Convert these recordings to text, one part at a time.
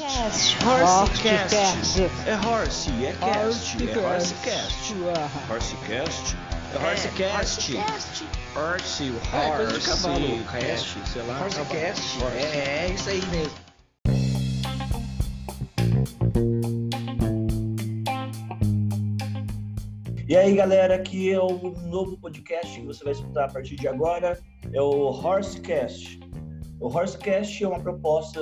Cast. Horsecast. É Horse, é cast, é Horsecast. Horsecast. Horsecast. É Horsecast. Cast. Horse, É, Horse, cast, sei lá. Horsecast. Horse. É, é isso aí mesmo. E aí, galera, aqui é o novo podcast que você vai escutar a partir de agora, é o Horsecast. O Horsecast é uma proposta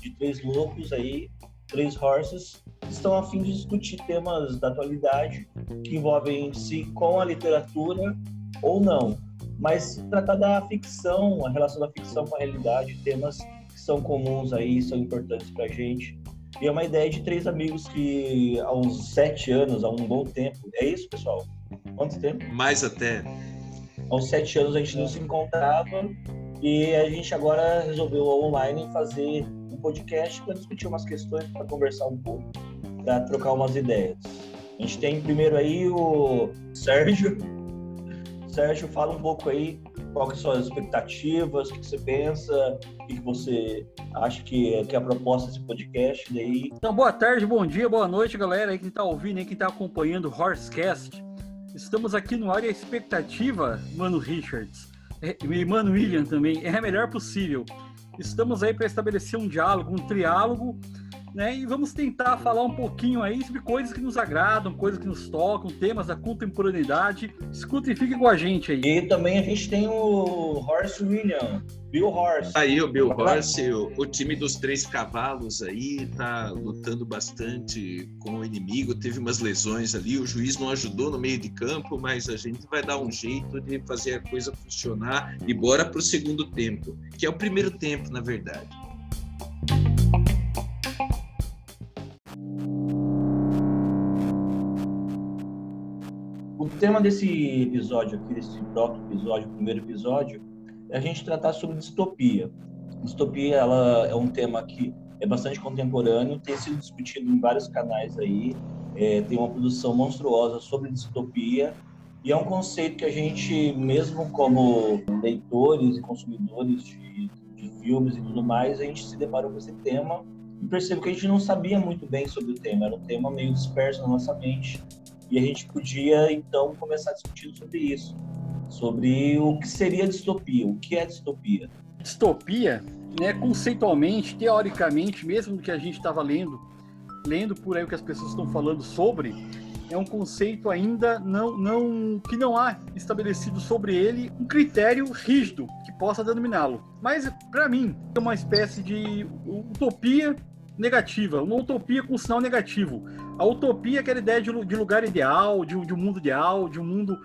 de três loucos aí, três horses, que estão a fim de discutir temas da atualidade que envolvem-se com a literatura ou não, mas tratar da ficção, a relação da ficção com a realidade, temas que são comuns aí, são importantes pra gente. E é uma ideia de três amigos que há uns sete anos, há um bom tempo. É isso, pessoal? Quanto tempo? Mais até. Há uns sete anos a gente não se encontrava e a gente agora resolveu online fazer um podcast para discutir umas questões, para conversar um pouco, para trocar umas ideias. A gente tem primeiro aí o Sérgio. Sérgio, fala um pouco aí que são as expectativas, o que você pensa, o que você acha que, é a proposta desse podcast daí. Então, boa tarde, bom dia, boa noite, galera aí que tá ouvindo, aí que tá acompanhando o Horsecast. Estamos aqui no área expectativa, Mano Richards, é, e Mano William também, é a melhor possível. Estamos aí para estabelecer um diálogo, um triálogo, né? E vamos tentar falar um pouquinho aí sobre coisas que nos agradam, coisas que nos tocam, temas da contemporaneidade. Escuta e fique com a gente aí. E também a gente tem o Horse William, Bill Horse. Aí o Bill Horse, o, o time dos três cavalos aí, tá lutando bastante com o inimigo. Teve umas lesões ali, o juiz não ajudou no meio de campo, mas a gente vai dar um jeito de fazer a coisa funcionar e bora pro segundo tempo, que é o primeiro tempo, na verdade. O tema desse episódio aqui, desse próprio episódio, primeiro episódio, é a gente tratar sobre distopia. Distopia, ela é um tema que é bastante contemporâneo, tem sido discutido em vários canais aí, é, tem uma produção monstruosa sobre distopia, e é um conceito que a gente, mesmo como leitores e consumidores de, de filmes e tudo mais, a gente se deparou com esse tema e percebeu que a gente não sabia muito bem sobre o tema, era um tema meio disperso na nossa mente, e a gente podia, então, começar discutindo sobre isso, sobre o que seria distopia, o que é distopia. Distopia, né, conceitualmente, teoricamente, mesmo do que a gente estava lendo, lendo por aí o que as pessoas estão falando sobre, é um conceito ainda não, não que não há estabelecido sobre ele um critério rígido que possa denominá-lo. Mas para mim é uma espécie de utopia negativa, uma utopia com sinal negativo. A utopia é aquela ideia de, de lugar ideal, de, de um mundo ideal, de um mundo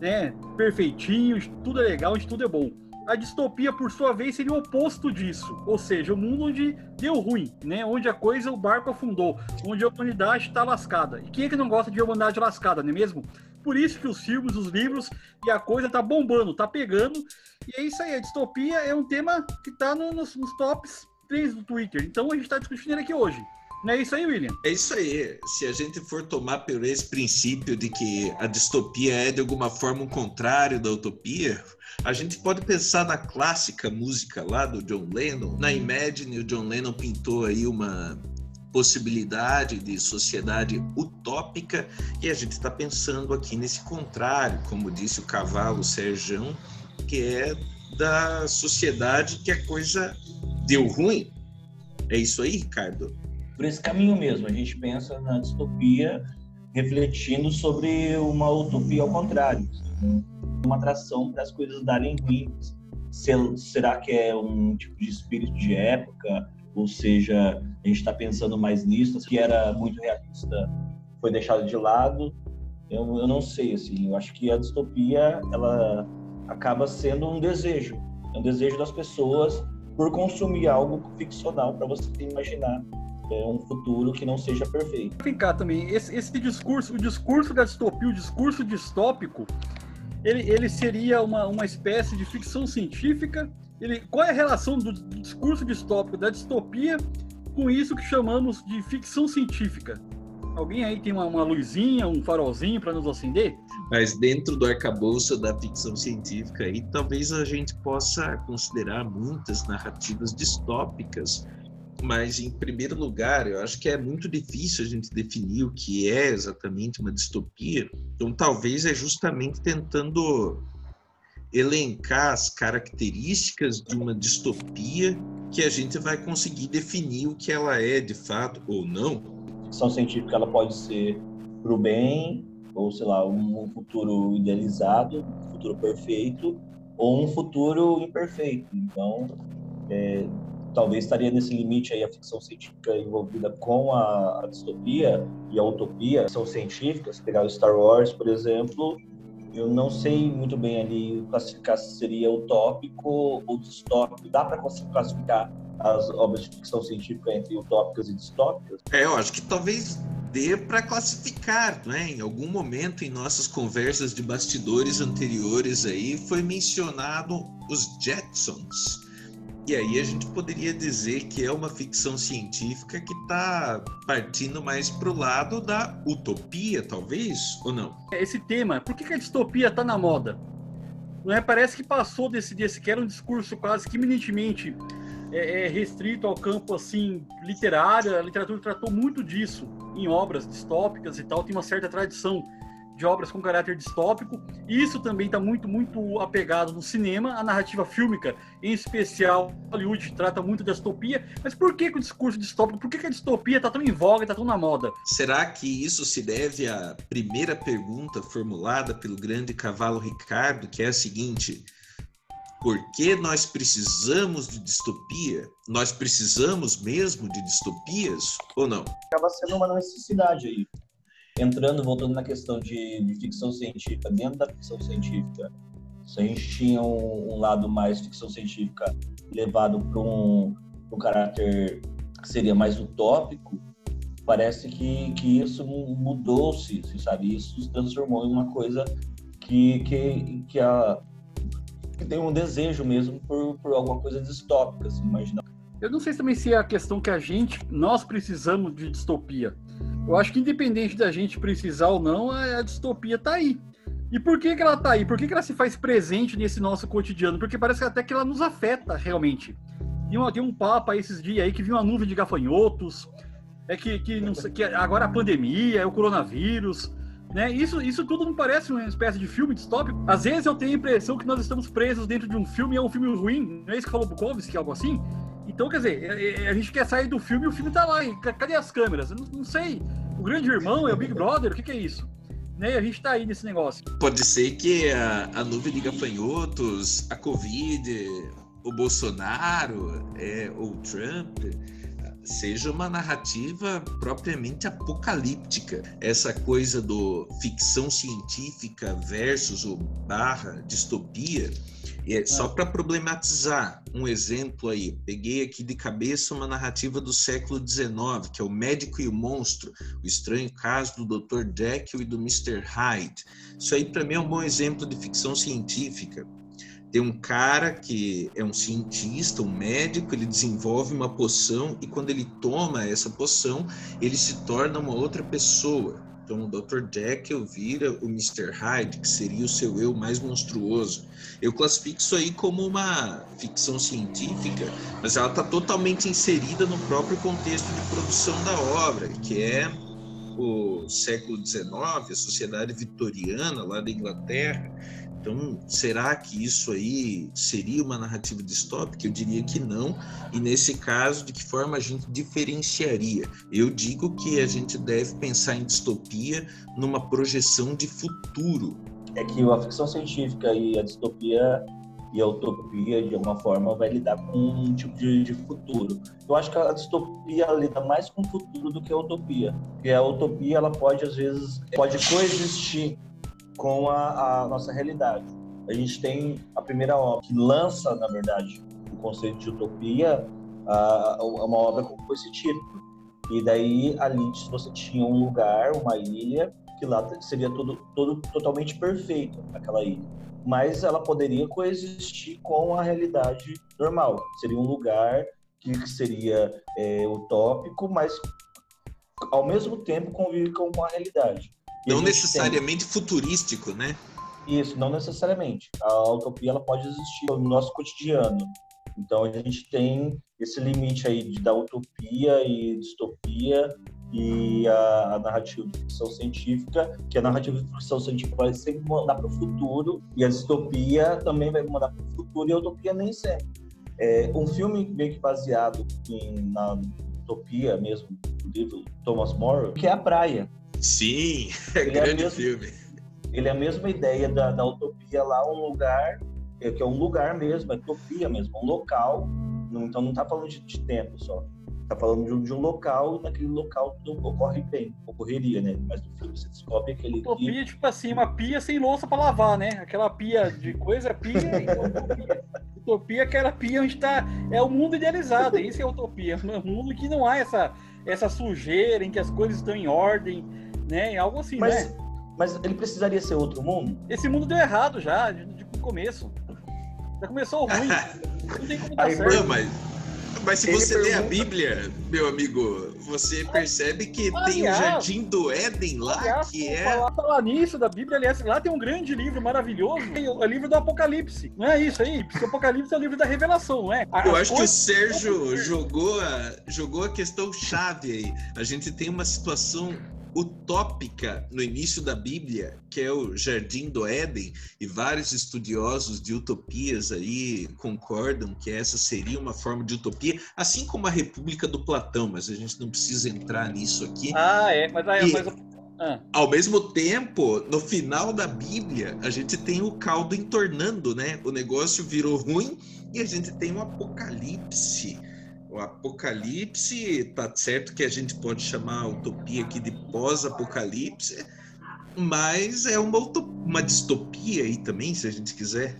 né, perfeitinho, onde tudo é legal, onde tudo é bom. A distopia, por sua vez, seria o oposto disso, ou seja, o um mundo onde deu ruim, né? onde a coisa, o barco afundou, onde a humanidade está lascada. E quem é que não gosta de humanidade lascada, não é mesmo? Por isso que os filmes, os livros e a coisa tá bombando, tá pegando. E é isso aí, a distopia é um tema que tá no, nos, nos tops 3 do Twitter. Então a gente está discutindo aqui hoje. Não é isso aí, William? É isso aí. Se a gente for tomar por esse princípio de que a distopia é de alguma forma o contrário da utopia, a gente pode pensar na clássica música lá do John Lennon. Na Imagine, o John Lennon pintou aí uma possibilidade de sociedade utópica e a gente está pensando aqui nesse contrário, como disse o cavalo Serjão, que é da sociedade que a coisa deu ruim. É isso aí, Ricardo? Por esse caminho mesmo, a gente pensa na distopia refletindo sobre uma utopia ao contrário, uma atração para as coisas darem ruim. Será que é um tipo de espírito de época? Ou seja, a gente está pensando mais nisso, que era muito realista, foi deixado de lado. Eu, eu não sei, assim, eu acho que a distopia ela acaba sendo um desejo, é um desejo das pessoas por consumir algo ficcional para você imaginar é, um futuro que não seja perfeito. Cá também, esse, esse discurso, o discurso da distopia, o discurso distópico, ele, ele seria uma, uma espécie de ficção científica. Ele, qual é a relação do discurso distópico, da distopia, com isso que chamamos de ficção científica? Alguém aí tem uma, uma luzinha, um farolzinho para nos acender? Mas dentro do arcabouço da ficção científica aí, talvez a gente possa considerar muitas narrativas distópicas Mas, em primeiro lugar, eu acho que é muito difícil a gente definir o que é exatamente uma distopia. Então, talvez é justamente tentando elencar as características de uma distopia que a gente vai conseguir definir o que ela é de fato ou não. Ficção científica ela pode ser para o bem, ou sei lá, um futuro idealizado, um futuro perfeito, ou um futuro imperfeito. Então, é, talvez estaria nesse limite aí a ficção científica envolvida com a, a distopia e a utopia. A ficção científica, se pegar o Star Wars, por exemplo, eu não sei muito bem ali classificar se seria utópico ou distópico. Dá para classificar as obras de ficção científica entre utópicas e distópicas? É, eu acho que talvez dê para classificar, né? Em algum momento em nossas conversas de bastidores anteriores aí foi mencionado os Jetsons. E aí a gente poderia dizer que é uma ficção científica que está partindo mais para o lado da utopia, talvez, ou não? Esse tema, por que, a distopia está na moda? Não é? Parece que passou desse, desse que era um discurso quase que eminentemente é, é restrito ao campo assim literário. A literatura tratou muito disso em obras distópicas e tal. Tem uma certa tradição de obras com caráter distópico. Isso também está muito, muito apegado no cinema, a narrativa fílmica, em especial Hollywood, trata muito da distopia. Mas por que, que o discurso distópico, por que, que a distopia está tão em voga, está tão na moda? Será que isso se deve à primeira pergunta formulada pelo grande cavalo Ricardo, que é a seguinte: por que nós precisamos de distopia? Nós precisamos mesmo de distopias ou não? Acaba sendo uma necessidade aí entrando, voltando na questão de, de, ficção científica, dentro da ficção científica, se a gente tinha um, um lado mais ficção científica levado para um, um caráter que seria mais utópico, parece que, que isso mudou-se, sabe? Isso se transformou em uma coisa que, que, que, a, que tem um desejo mesmo por, por alguma coisa distópica, assim, imagina. Eu não sei também se é a questão que a gente, nós precisamos de distopia. Eu acho que independente da gente precisar ou não, a, distopia está aí. E por que, que ela está aí? Por que, que ela se faz presente nesse nosso cotidiano? Porque parece até que ela nos afeta realmente. Tem, uma, tem um papo aí esses dias aí que viu uma nuvem de gafanhotos, é que, que, não que agora a pandemia, é o coronavírus, né? Isso, isso tudo não parece uma espécie de filme distópico? Às vezes eu tenho a impressão que nós estamos presos dentro de um filme e é um filme ruim, não é isso que falou Bukowski, algo assim? Então, quer dizer, é, é, a gente quer sair do filme e o filme tá lá. E cadê as câmeras? Eu não, não sei. O grande irmão é o Big Brother? O que, que é isso? Né? A gente tá aí nesse negócio. Pode ser que a, a nuvem de gafanhotos, a Covid, o Bolsonaro, é, ou o Trump seja uma narrativa propriamente apocalíptica. Essa coisa do ficção científica versus o barra distopia é, só para problematizar um exemplo aí, peguei aqui de cabeça uma narrativa do século XIX, que é o Médico e o Monstro, o estranho caso do Dr. Jekyll e do Mr. Hyde. Isso aí para mim é um bom exemplo de ficção científica. Tem um cara que é um cientista, um médico, ele desenvolve uma poção e quando ele toma essa poção, ele se torna uma outra pessoa. Então, o Dr. Jekyll vira o Mr. Hyde, que seria o seu eu mais monstruoso. Eu classifico isso aí como uma ficção científica, mas ela está totalmente inserida no próprio contexto de produção da obra, que é o século XIX, a sociedade vitoriana lá da Inglaterra. Então, será que isso aí seria uma narrativa distópica? Eu diria que não. E nesse caso, de que forma a gente diferenciaria? Eu digo que a gente deve pensar em distopia numa projeção de futuro. É que a ficção científica e a distopia e a utopia, de alguma forma, vai lidar com um tipo de, de, futuro. Eu acho que a distopia lida mais com o futuro do que a utopia. Porque a utopia, ela pode, às vezes, pode coexistir com a, a, nossa realidade. A gente tem a primeira obra que lança, na verdade, o conceito de utopia, a, uma obra com esse título. E daí ali você tinha um lugar, uma ilha, que lá seria tudo, tudo totalmente perfeito, aquela ilha. Mas ela poderia coexistir com a realidade normal. Seria um lugar que seria é, utópico, mas ao mesmo tempo convive com a realidade. Não necessariamente tem... futurístico, né? Isso, não necessariamente. A utopia ela pode existir no nosso cotidiano. Então a gente tem esse limite aí de, da utopia e distopia e a, a narrativa de ficção científica, que a narrativa de ficção científica vai sempre mandar para o futuro e a distopia também vai mandar para o futuro e a utopia nem sempre. É, um filme meio que baseado em, na utopia mesmo, do livro Thomas More, que é A Praia. Sim, é Ele é grande mesmo- filme. Ele é a mesma ideia da, da utopia lá, um lugar, é, que é um lugar mesmo, é utopia mesmo, um local. Não- Então não está falando de, de tempo só. Está falando de um, de um local e naquele local tudo ocorre bem, ocorreria, né? Mas no filme você descobre aquele que Utopia, tipo assim, uma pia sem louça pra lavar, né? Aquela pia de coisa, é pia e utopia. Utopia é aquela pia onde tá. É o mundo idealizado, é isso que é utopia. Um mundo que não há essa, essa sujeira, em que as coisas estão em ordem, né? Algo assim, Mas, né? mas ele precisaria ser outro mundo? Esse mundo deu errado já, de, de começo. Já começou ruim. Não tem como dar Aí, certo. Não, mas, mas se Ele você lê a pergunta- Bíblia, meu amigo, você percebe que tem o Aliás- Jardim do Éden lá, Aliás, que é. falar, falar nisso da Bíblia, aliás, lá tem um grande livro maravilhoso, é o livro do Apocalipse. Não é isso aí? Porque o Apocalipse é o livro da revelação, não é? Eu acho que o Sérgio jogou a, jogou a questão chave aí. A gente tem uma situação utópica no início da Bíblia, que é o Jardim do Éden, e vários estudiosos de utopias aí concordam que essa seria uma forma de utopia, assim como a República do Platão, mas a gente não precisa entrar nisso aqui. Ah, é, mas, aí, E- mas ah, Ao mesmo tempo, no final da Bíblia, a gente tem o caldo entornando, né? O negócio virou ruim e a gente tem um apocalipse. O apocalipse, tá certo que a gente pode chamar a utopia aqui de pós-apocalipse, mas é uma, uma distopia aí também, se a gente quiser.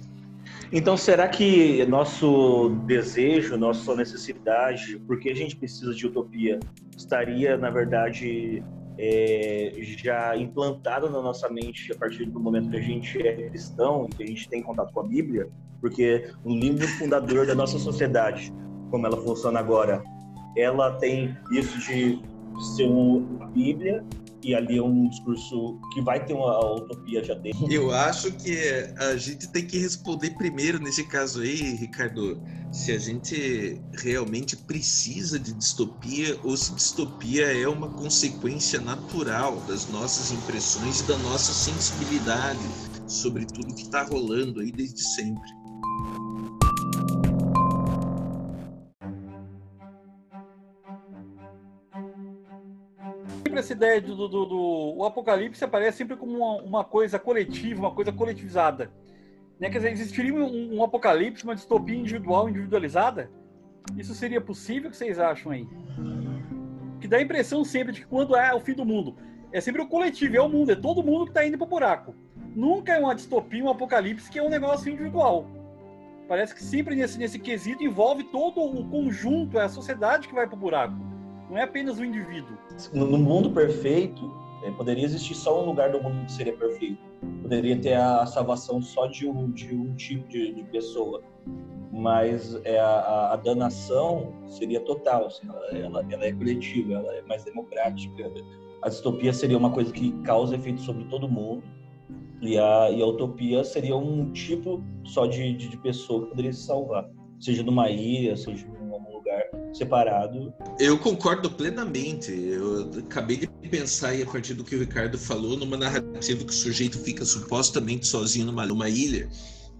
Então, será que nosso desejo, nossa necessidade, porque a gente precisa de utopia, estaria, na verdade, é, já implantada na nossa mente a partir do momento que a gente é cristão que a gente tem contato com a Bíblia? Porque o livro fundador da nossa sociedade, como ela funciona agora, ela tem isso de ser uma Bíblia e ali é um discurso que vai ter uma utopia já dentro. Eu acho que a gente tem que responder primeiro nesse caso aí, Ricardo, se a gente realmente precisa de distopia ou se distopia é uma consequência natural das nossas impressões e da nossa sensibilidade sobre tudo que está rolando aí desde sempre. Sempre essa ideia do, do, do- o apocalipse aparece sempre como uma, uma coisa coletiva, uma coisa coletivizada. Né? Quer dizer, existiria um, um apocalipse, uma distopia individual, individualizada? Isso seria possível? O que vocês acham aí? Que dá a impressão sempre de que quando é o fim do mundo, é sempre o coletivo, é o mundo, é todo mundo que está indo pro buraco. Nunca é uma distopia, um apocalipse que é um negócio individual. Parece que sempre nesse, nesse quesito envolve todo o conjunto, é a sociedade que vai pro buraco. Não é apenas o indivíduo. no mundo perfeito, eh, poderia existir só um lugar do mundo que seria perfeito. Poderia ter a salvação só de um, de um tipo de, de pessoa. Mas é, a, a- danação seria total. assim, ela, ela- ela é coletiva, ela é mais democrática. A distopia seria uma coisa que causa efeito sobre todo mundo. E a, e a utopia seria um tipo só de, de, de pessoa que poderia se salvar. Seja numa ilha, seja lugar separado. Eu concordo plenamente. Eu acabei de pensar aí, a partir do que o Ricardo falou, numa narrativa que o sujeito fica supostamente sozinho numa, numa ilha,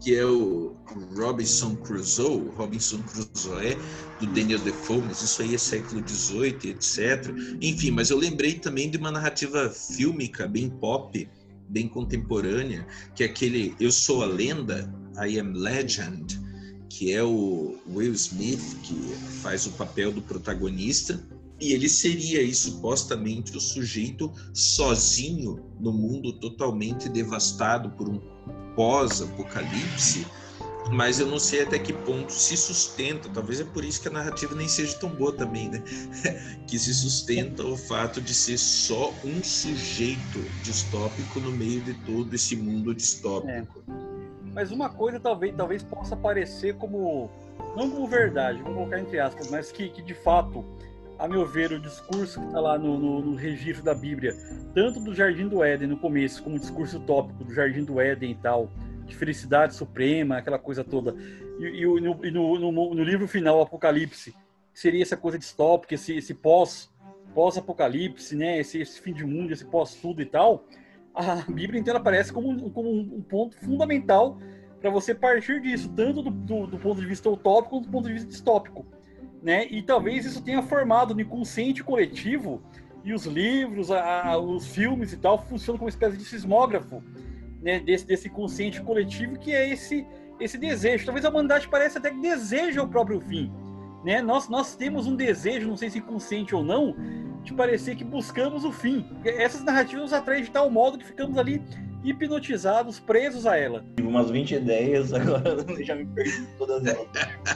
que é o Robinson Crusoe, Robinson Crusoe, do Daniel Defoe, mas isso aí é século XVIII, etc. Enfim, mas eu lembrei também de uma narrativa fílmica bem pop, bem contemporânea, que é aquele Eu Sou a Lenda, I Am Legend, que é o Will Smith, que faz o papel do protagonista, e ele seria aí supostamente o sujeito sozinho no mundo totalmente devastado por um pós-apocalipse, mas eu não sei até que ponto se sustenta, talvez é por isso que a narrativa nem seja tão boa também, né? que se sustenta o fato de ser só um sujeito distópico no meio de todo esse mundo distópico. Mas uma coisa talvez, talvez possa parecer como. Não como verdade, vamos colocar entre aspas, mas que, que de fato, a meu ver, o discurso que está lá no, no, no registro da Bíblia, tanto do Jardim do Éden no começo, como o discurso tópico do Jardim do Éden e tal, de felicidade suprema, aquela coisa toda. E, e, no, e no, livro final, Apocalipse, seria essa coisa distópica, esse, esse pós, pós-apocalipse, né? Esse, esse, fim de mundo, esse pós-tudo e tal. A Bíblia inteira aparece como, como um ponto fundamental para você partir disso, tanto do, do, do, ponto de vista utópico quanto do ponto de vista distópico. Né? E talvez isso tenha formado no inconsciente coletivo e os livros, a, os filmes e tal funcionam como uma espécie de sismógrafo né, desse, desse consciente coletivo que é esse esse desejo. Talvez a humanidade pareça até que deseja o próprio fim. Né? Nós, nós temos um desejo, não sei se consciente ou não, de parecer que buscamos o fim. Essas narrativas nos atraem de tal modo que ficamos ali hipnotizados, presos a ela. Tive umas 20 ideias, agora já me perdi todas elas.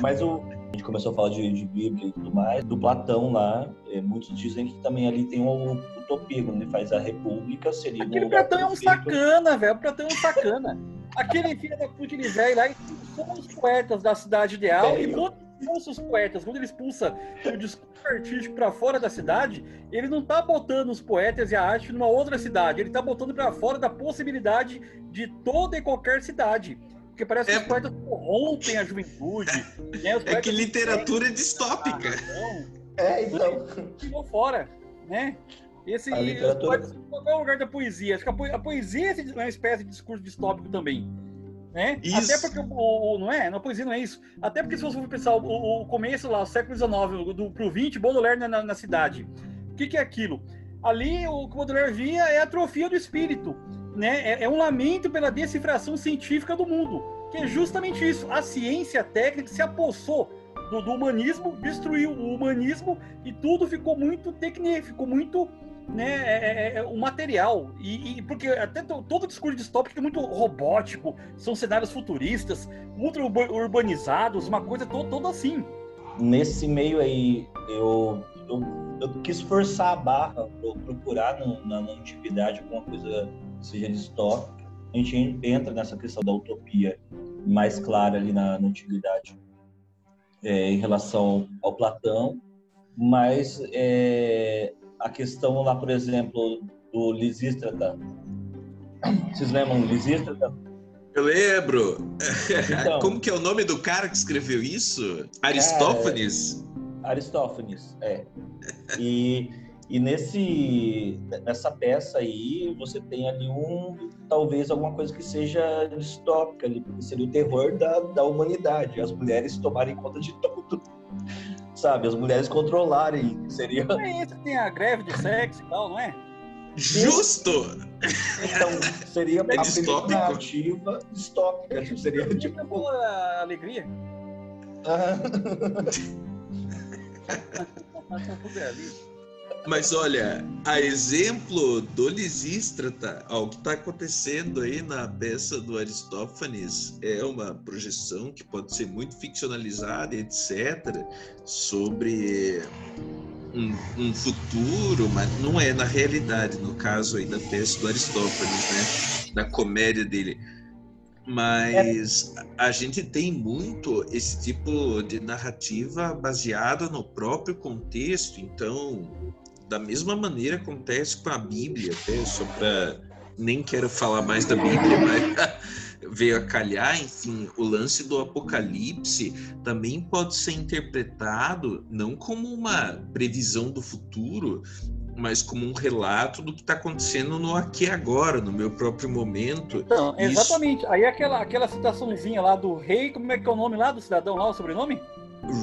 Mas o, a gente começou a falar de, de Bíblia e tudo mais, do Platão lá, é, muitos dizem que também ali tem uma utopia, quando ele faz a república, seria... Aquele Platão é um sacana, velho, o Platão é um sacana. Aquele filho da puta velho lá, são os poetas da cidade ideal, e quando expulsa os poetas, quando ele expulsa o discurso artístico para fora da cidade, ele não tá botando os poetas e a arte numa outra cidade, ele tá botando para fora da possibilidade de toda e qualquer cidade. Porque parece que é... os poetas corrompem a juventude. Né? é que literatura é distópica. É, então. Tirou fora, né? Esse, a literatura... Qual é o lugar da poesia? Acho que a poesia é uma espécie de discurso distópico também né? Até porque o, o, não é, na poesia não é isso. Até porque se você for pensar o, o começo lá, o século XIX, do, pro 20, Baudelaire na, na cidade. O que, que é aquilo? Ali o que Baudelaire via é a atrofia do espírito, né? É, é, um lamento pela decifração científica do mundo, que é justamente isso. A ciência a técnica se apossou do, do humanismo, destruiu o humanismo e tudo ficou muito técnico, ficou muito né, é, é, é, o material. E, e, porque até todo o discurso distópico é muito robótico, são cenários futuristas, ultra urbanizados, uma coisa toda assim. Nesse meio aí, eu, eu, eu quis forçar a barra para procurar no, na, na antiguidade alguma coisa que seja distópica. A gente entra nessa questão da utopia mais clara ali na, na antiguidade é, em relação ao Platão, mas é, a questão lá, por exemplo, do Lisístrata. Vocês lembram do Lisístrata? Eu lembro. Então, Como que é o nome do cara que escreveu isso? Aristófanes? É, Aristófanes, é. E, e nesse, nessa peça aí, você tem ali um, talvez alguma coisa que seja distópica ali, porque seria o terror da, da humanidade, as mulheres tomarem conta de tudo sabe? As mulheres controlarem. Seria. Não é isso, tem a greve de sexo e tal, não é? Justo! Então, seria é distópico. narrativa distópica. Tipo, seria tipo. Boa alegria. Ah. Mas olha, a exemplo do Lisístrata, ó, o que está acontecendo aí na peça do Aristófanes é uma projeção que pode ser muito ficcionalizada, etc., sobre um, um, futuro, mas não é na realidade, no caso aí da peça do Aristófanes, né? Da comédia dele. Mas a gente tem muito esse tipo de narrativa baseada no próprio contexto, então da mesma maneira acontece com a Bíblia, até só para nem quero falar mais da Bíblia, mas veio a calhar, enfim, o lance do Apocalipse também pode ser interpretado não como uma previsão do futuro, mas como um relato do que está acontecendo no aqui e agora, no meu próprio momento. Então, exatamente. Isso... Aí aquela, aquela citaçãozinha lá do rei, como é que é o nome lá do cidadão lá, o sobrenome?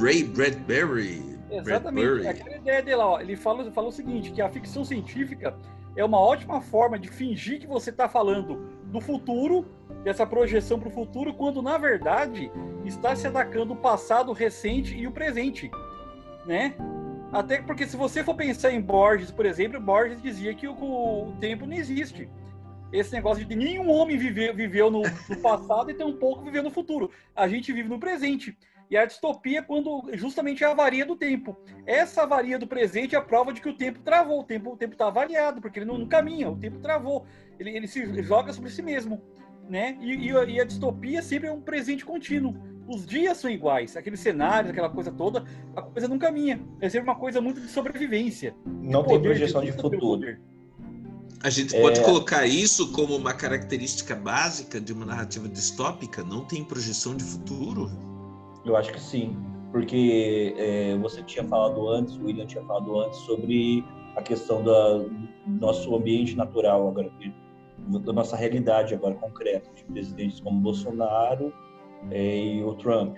Ray Bradbury. Exatamente. Aquela ideia dele, ó, ele fala, fala o seguinte, que a ficção científica é uma ótima forma de fingir que você está falando do futuro, dessa projeção para o futuro, quando na verdade está se atacando o passado recente e o presente, né? Até porque se você for pensar em Borges, por exemplo, Borges dizia que o, o tempo não existe. Esse negócio de nenhum homem viveu, viveu no, no passado e tão pouco viveu no futuro. A gente vive no presente. E a distopia é quando justamente é a avaria do tempo. Essa avaria do presente é a prova de que o tempo travou, o tempo o tempo está avariado, porque ele não, não, caminha, o tempo travou. Ele, ele se joga sobre si mesmo. Né? E, e, e, a distopia sempre é um presente contínuo. Os dias são iguais, aqueles cenários, aquela coisa toda, a coisa não caminha. É sempre uma coisa muito de sobrevivência. Não tem projeção de futuro. A gente pode É. colocar isso como uma característica básica de uma narrativa distópica? Não tem projeção de futuro? Eu acho que sim, porque é, você tinha falado antes, o William tinha falado antes sobre a questão da, do nosso ambiente natural agora, da nossa realidade agora concreta, de presidentes como Bolsonaro é, e o Trump.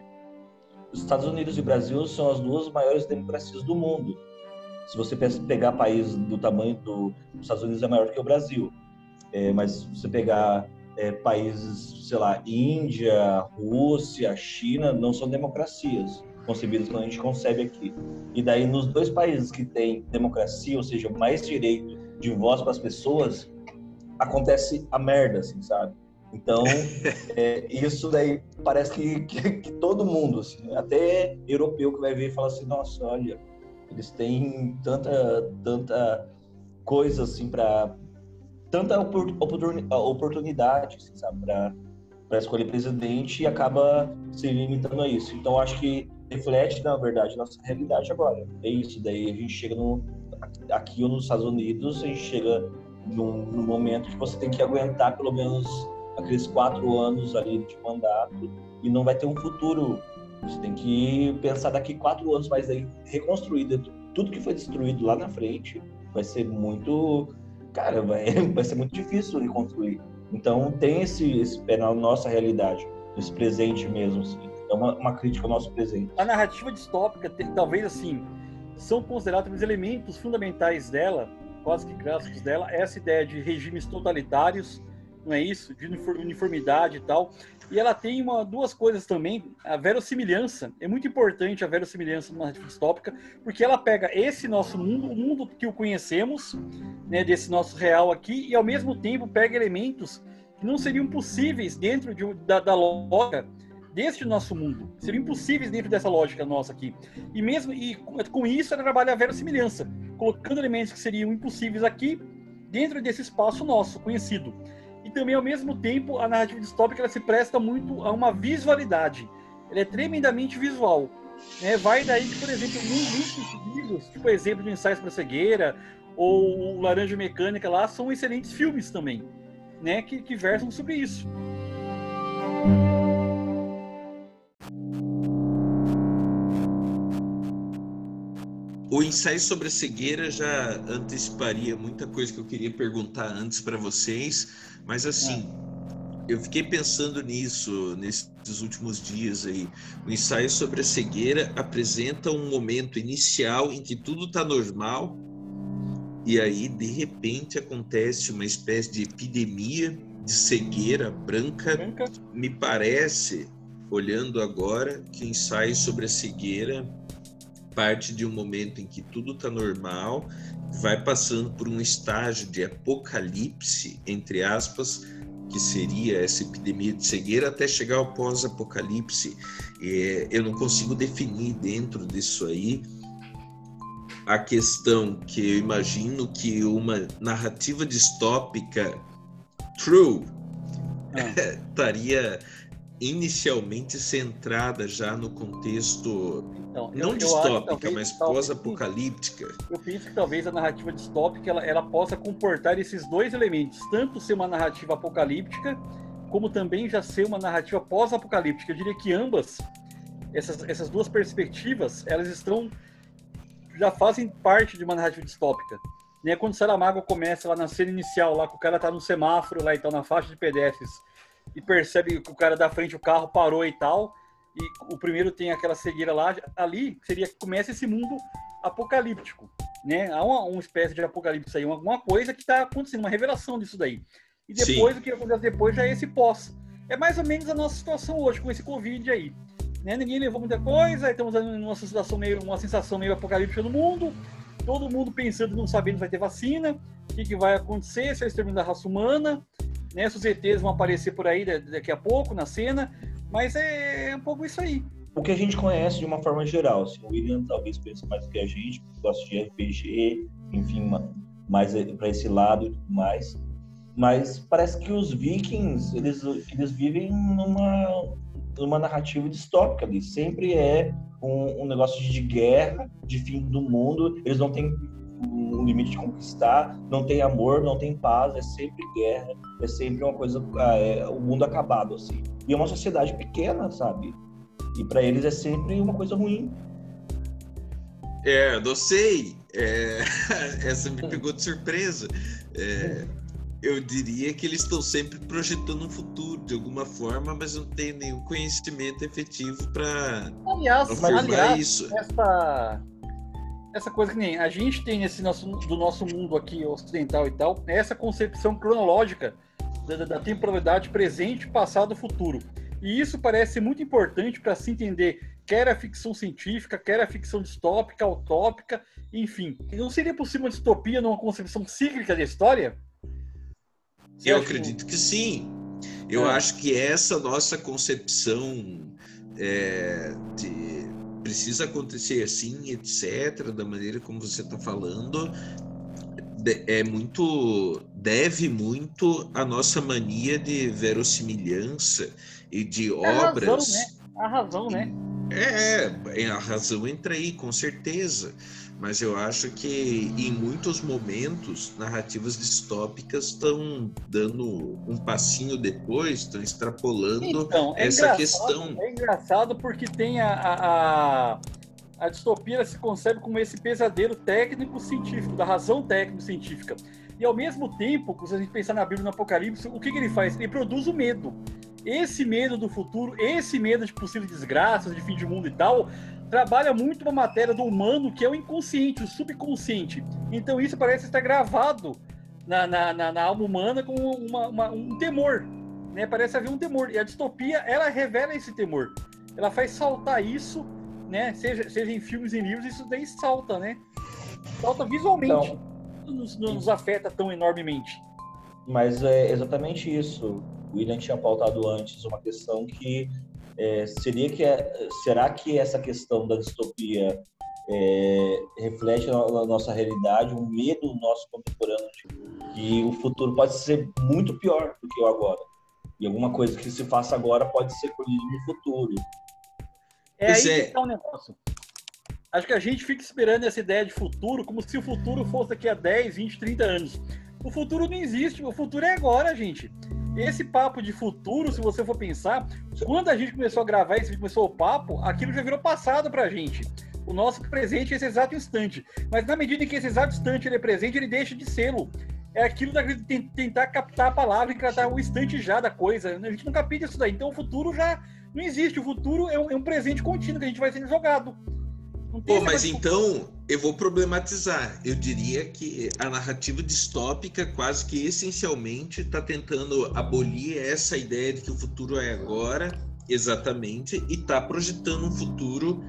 Os Estados Unidos e o Brasil são as duas maiores democracias do mundo. Se você pe- pegar país do tamanho do, dos Estados Unidos é maior que o Brasil, É, mas se você pegar é, países, sei lá, Índia, Rússia, China, não são democracias concebidas quando a gente concebe aqui. E daí, nos dois países que têm democracia, ou seja, mais direito de voz para as pessoas, acontece a merda, assim, sabe? Então, é, isso daí parece que, que, que todo mundo, assim, até europeu que vai ver e fala assim, nossa, olha, eles têm tanta, tanta coisa, assim, para tanta opor- oportuni- oportunidade, assim, para escolher presidente e acaba se limitando a isso. Então, acho que reflete, na verdade, nossa realidade agora. É isso. Daí a gente chega no, aqui ou nos Estados Unidos, a gente chega num, num momento que você tem que aguentar pelo menos aqueles quatro anos ali de mandato e não vai ter um futuro. Você tem que pensar daqui quatro anos, mas aí reconstruído tudo que foi destruído lá na frente vai ser muito, cara, vai, vai ser muito difícil reconstruir. Então tem esse, esse pé na nossa realidade, esse presente mesmo. Assim. É uma, uma crítica ao nosso presente. A narrativa distópica, talvez assim, são considerados os elementos fundamentais dela, quase que clássicos dela, essa ideia de regimes totalitários, não é isso? De unifor- uniformidade e tal. E ela tem uma, duas coisas também, a verossimilhança. É muito importante a verossimilhança narrativa distópica, porque ela pega esse nosso mundo, o mundo que o conhecemos, né, desse nosso real aqui, e ao mesmo tempo pega elementos que não seriam possíveis dentro de, da, da lógica deste nosso mundo. Seriam impossíveis dentro dessa lógica nossa aqui. E mesmo e com isso ela trabalha a verossimilhança, colocando elementos que seriam impossíveis aqui dentro desse espaço nosso conhecido. Também ao mesmo tempo a narrativa distópica ela se presta muito a uma visualidade. Ela é tremendamente visual. Né? Vai daí que, por exemplo, muitos livros, tipo exemplo de Ensaios para Cegueira ou Laranja Mecânica lá, são excelentes filmes também, né? que, que versam sobre isso. O ensaio sobre a cegueira já anteciparia muita coisa que eu queria perguntar antes para vocês, mas assim, eu fiquei pensando nisso nesses últimos dias aí. O ensaio sobre a cegueira apresenta um momento inicial em que tudo está normal e aí de repente acontece uma espécie de epidemia de cegueira branca. Branca, Me parece, olhando agora, que o ensaio sobre a cegueira parte de um momento em que tudo está normal, vai passando por um estágio de apocalipse, entre aspas, que seria essa epidemia de cegueira, até chegar ao pós-apocalipse. É, eu não consigo definir dentro disso aí a questão que eu imagino que uma narrativa distópica true Ah. estaria inicialmente centrada já no contexto então, não eu distópica, mas pós-apocalíptica. Eu penso que talvez a narrativa distópica ela, ela possa comportar esses dois elementos, tanto ser uma narrativa apocalíptica, como também já ser uma narrativa pós-apocalíptica. Eu diria que ambas, essas, essas duas perspectivas, elas estão já fazem parte de uma narrativa distópica. Né? Quando Saramago começa lá na cena inicial, lá que o cara tá no semáforo, lá então na faixa de pedestres, e percebe que o cara da frente, o carro parou e tal, e o primeiro tem aquela cegueira lá, ali seria que começa esse mundo apocalíptico, né? Há uma, uma espécie de apocalipse aí, uma, uma coisa que está acontecendo, uma revelação disso daí. E depois, Sim. o que acontece depois já é esse pós. É mais ou menos a nossa situação hoje com esse Covid aí. Né? Ninguém levou muita coisa, estamos numa situação meio, uma sensação meio apocalíptica no mundo, todo mundo pensando, não sabendo se vai ter vacina, o que, que vai acontecer, se é extermínio da raça humana, né? Os ETs vão aparecer por aí da- daqui a pouco na cena, mas é, é um pouco isso aí. O que a gente conhece de uma forma geral, assim, o William talvez pense mais do que a gente, gosta de RPG, enfim, ma- mais para esse lado e tudo mais. Mas parece que os vikings, eles, eles vivem numa, numa narrativa distópica ali. Sempre é um, um negócio de guerra, de fim do mundo. Eles não têm um limite de conquistar, não tem amor, não tem paz, é sempre guerra, é sempre uma coisa, ah, é, o mundo acabado, assim. E é uma sociedade pequena, sabe? E para eles é sempre uma coisa ruim. É, não sei. É, essa me pegou de surpresa. É, eu diria que eles estão sempre projetando um futuro de alguma forma, mas não tem nenhum conhecimento efetivo para Aliás, afirmar aliás isso. essa, essa coisa que nem a gente tem nesse nosso, do nosso mundo aqui ocidental e tal, é essa concepção cronológica da, da- da temporalidade presente, passado, futuro. E isso parece muito importante para se entender quer a ficção científica, quer a ficção distópica, utópica, enfim. Não seria possível uma distopia numa concepção cíclica da história? Você Eu acredito que sim. Eu É. acho que essa nossa concepção é, de precisa acontecer assim, etc., da maneira como você está falando, é muito deve muito à nossa mania de verossimilhança e de a razão, obras. né? A razão, né? É, é, a razão entra aí, com certeza. Mas eu acho que em muitos momentos narrativas distópicas estão dando um passinho depois, estão extrapolando Então, é essa questão. É engraçado porque tem a, a, a, a distopia se concebe como esse pesadelo técnico-científico, da razão técnico-científica. E ao mesmo tempo, se a gente pensar na Bíblia no Apocalipse, o que, que ele faz? Ele produz o medo. Esse medo do futuro, esse medo de possíveis desgraças, de fim de mundo e tal, trabalha muito uma matéria do humano que é o inconsciente, o subconsciente. Então isso parece estar gravado na, na, na, na alma humana como uma- uma- um temor né? Parece haver um temor. E a distopia, ela revela esse temor. Ela faz saltar isso, né? Seja, seja em filmes e livros, isso daí salta, né? Salta visualmente. Então, nos, nos afeta tão enormemente. Mas é exatamente isso. O William tinha pautado antes uma questão que é, seria que é- será que essa questão da distopia é, reflete na, na nossa realidade um medo nosso contemporâneo de que o futuro pode ser muito pior do que o agora e alguma coisa que se faça agora pode ser colhido no futuro. É Pois aí é. que tá o negócio. Acho que a gente fica esperando essa ideia de futuro como se o futuro fosse daqui a 10, 20, 30 anos. O futuro não existe, o futuro é agora, gente. Esse papo de futuro, se você for pensar, quando a gente começou a gravar esse começou o papo, aquilo já virou passado pra gente. O nosso presente é esse exato instante. Mas na medida em que esse exato instante ele é presente, ele deixa de sê-lo. É aquilo da tentar captar a palavra e tratar o instante já da coisa. A gente não capta isso daí. Então o futuro já não existe. O futuro é um, é um presente contínuo que a gente vai sendo jogado. Pô, mas então eu vou problematizar. Eu diria que a narrativa distópica quase que essencialmente está tentando abolir essa ideia de que o futuro é agora, exatamente, e está projetando um futuro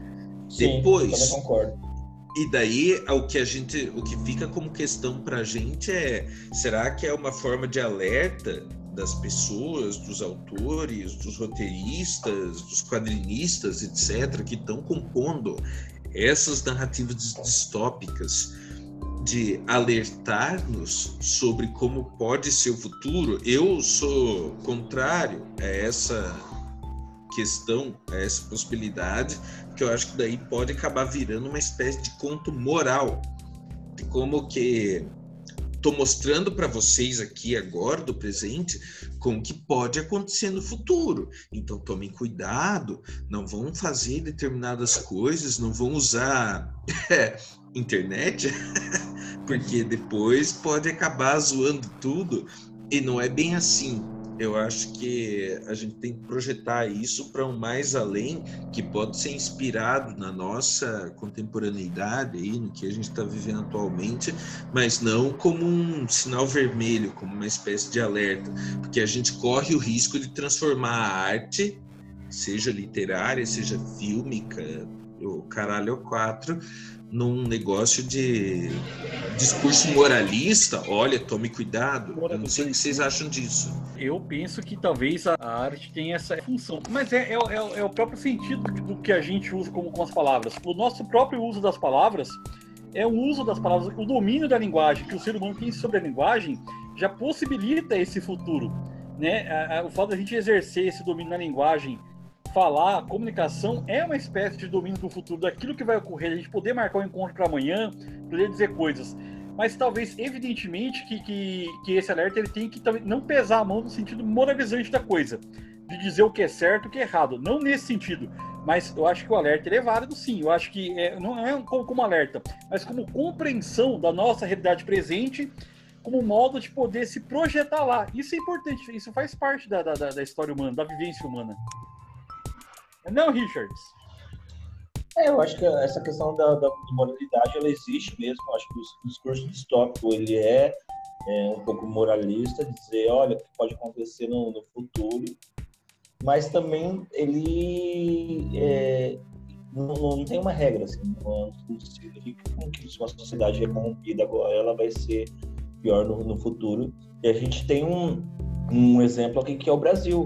Sim, Depois. também concordo. E daí o que a gente, o que fica como questão para a gente é, será que é uma forma de alerta das pessoas, dos autores, dos roteiristas, dos quadrinistas, etc, que estão compondo essas narrativas dis- distópicas de alertar-nos sobre como pode ser o futuro? Eu sou contrário a essa questão, a essa possibilidade, que eu acho que daí pode acabar virando uma espécie de conto moral de como que tô mostrando para vocês aqui agora do presente como que pode acontecer no futuro. Então tomem cuidado, não vão fazer determinadas coisas, não vão usar internet, porque depois pode acabar zoando tudo e não é bem assim. Eu acho que a gente tem que projetar isso para um mais além que pode ser inspirado na nossa contemporaneidade aí, no que a gente está vivendo atualmente, mas não como um sinal vermelho, como uma espécie de alerta, porque a gente corre o risco de transformar a arte, seja literária, seja fílmica, o caralho é quatro, num negócio de discurso moralista. Olha, tome cuidado. Eu não sei o que vocês acham disso. Eu penso que talvez a arte tenha essa função. Mas é, é, é- é o próprio sentido do que a gente usa como, com as palavras. O nosso próprio uso das palavras é o uso das palavras, o domínio da linguagem, que o ser humano tem sobre a linguagem, já possibilita esse futuro. Né? O fato da gente exercer esse domínio na linguagem, falar, comunicação, é uma espécie de domínio do futuro, daquilo que vai ocorrer, a gente poder marcar um encontro para amanhã, poder dizer coisas. mas talvez, evidentemente, que, que, que esse alerta ele tem que não pesar a mão no sentido moralizante da coisa, de dizer o que é certo e o que é errado. Não nesse sentido, mas eu acho que o alerta é válido sim. Eu acho que é, não é como, como alerta, mas como compreensão da nossa realidade presente, como modo de poder se projetar lá. Isso é importante, isso faz parte da, da, da história humana, da vivência humana. Não, Richards? É, eu acho que essa questão da, da moralidade ela existe mesmo. Eu acho que o discurso distópico ele é, é, um pouco moralista, dizer, olha, o que pode acontecer no, no futuro, mas também ele é, não, não, tem uma regra, assim, significa que se uma sociedade é corrompida agora, ela vai ser pior no, no futuro. E a gente tem um, um exemplo aqui que é o Brasil.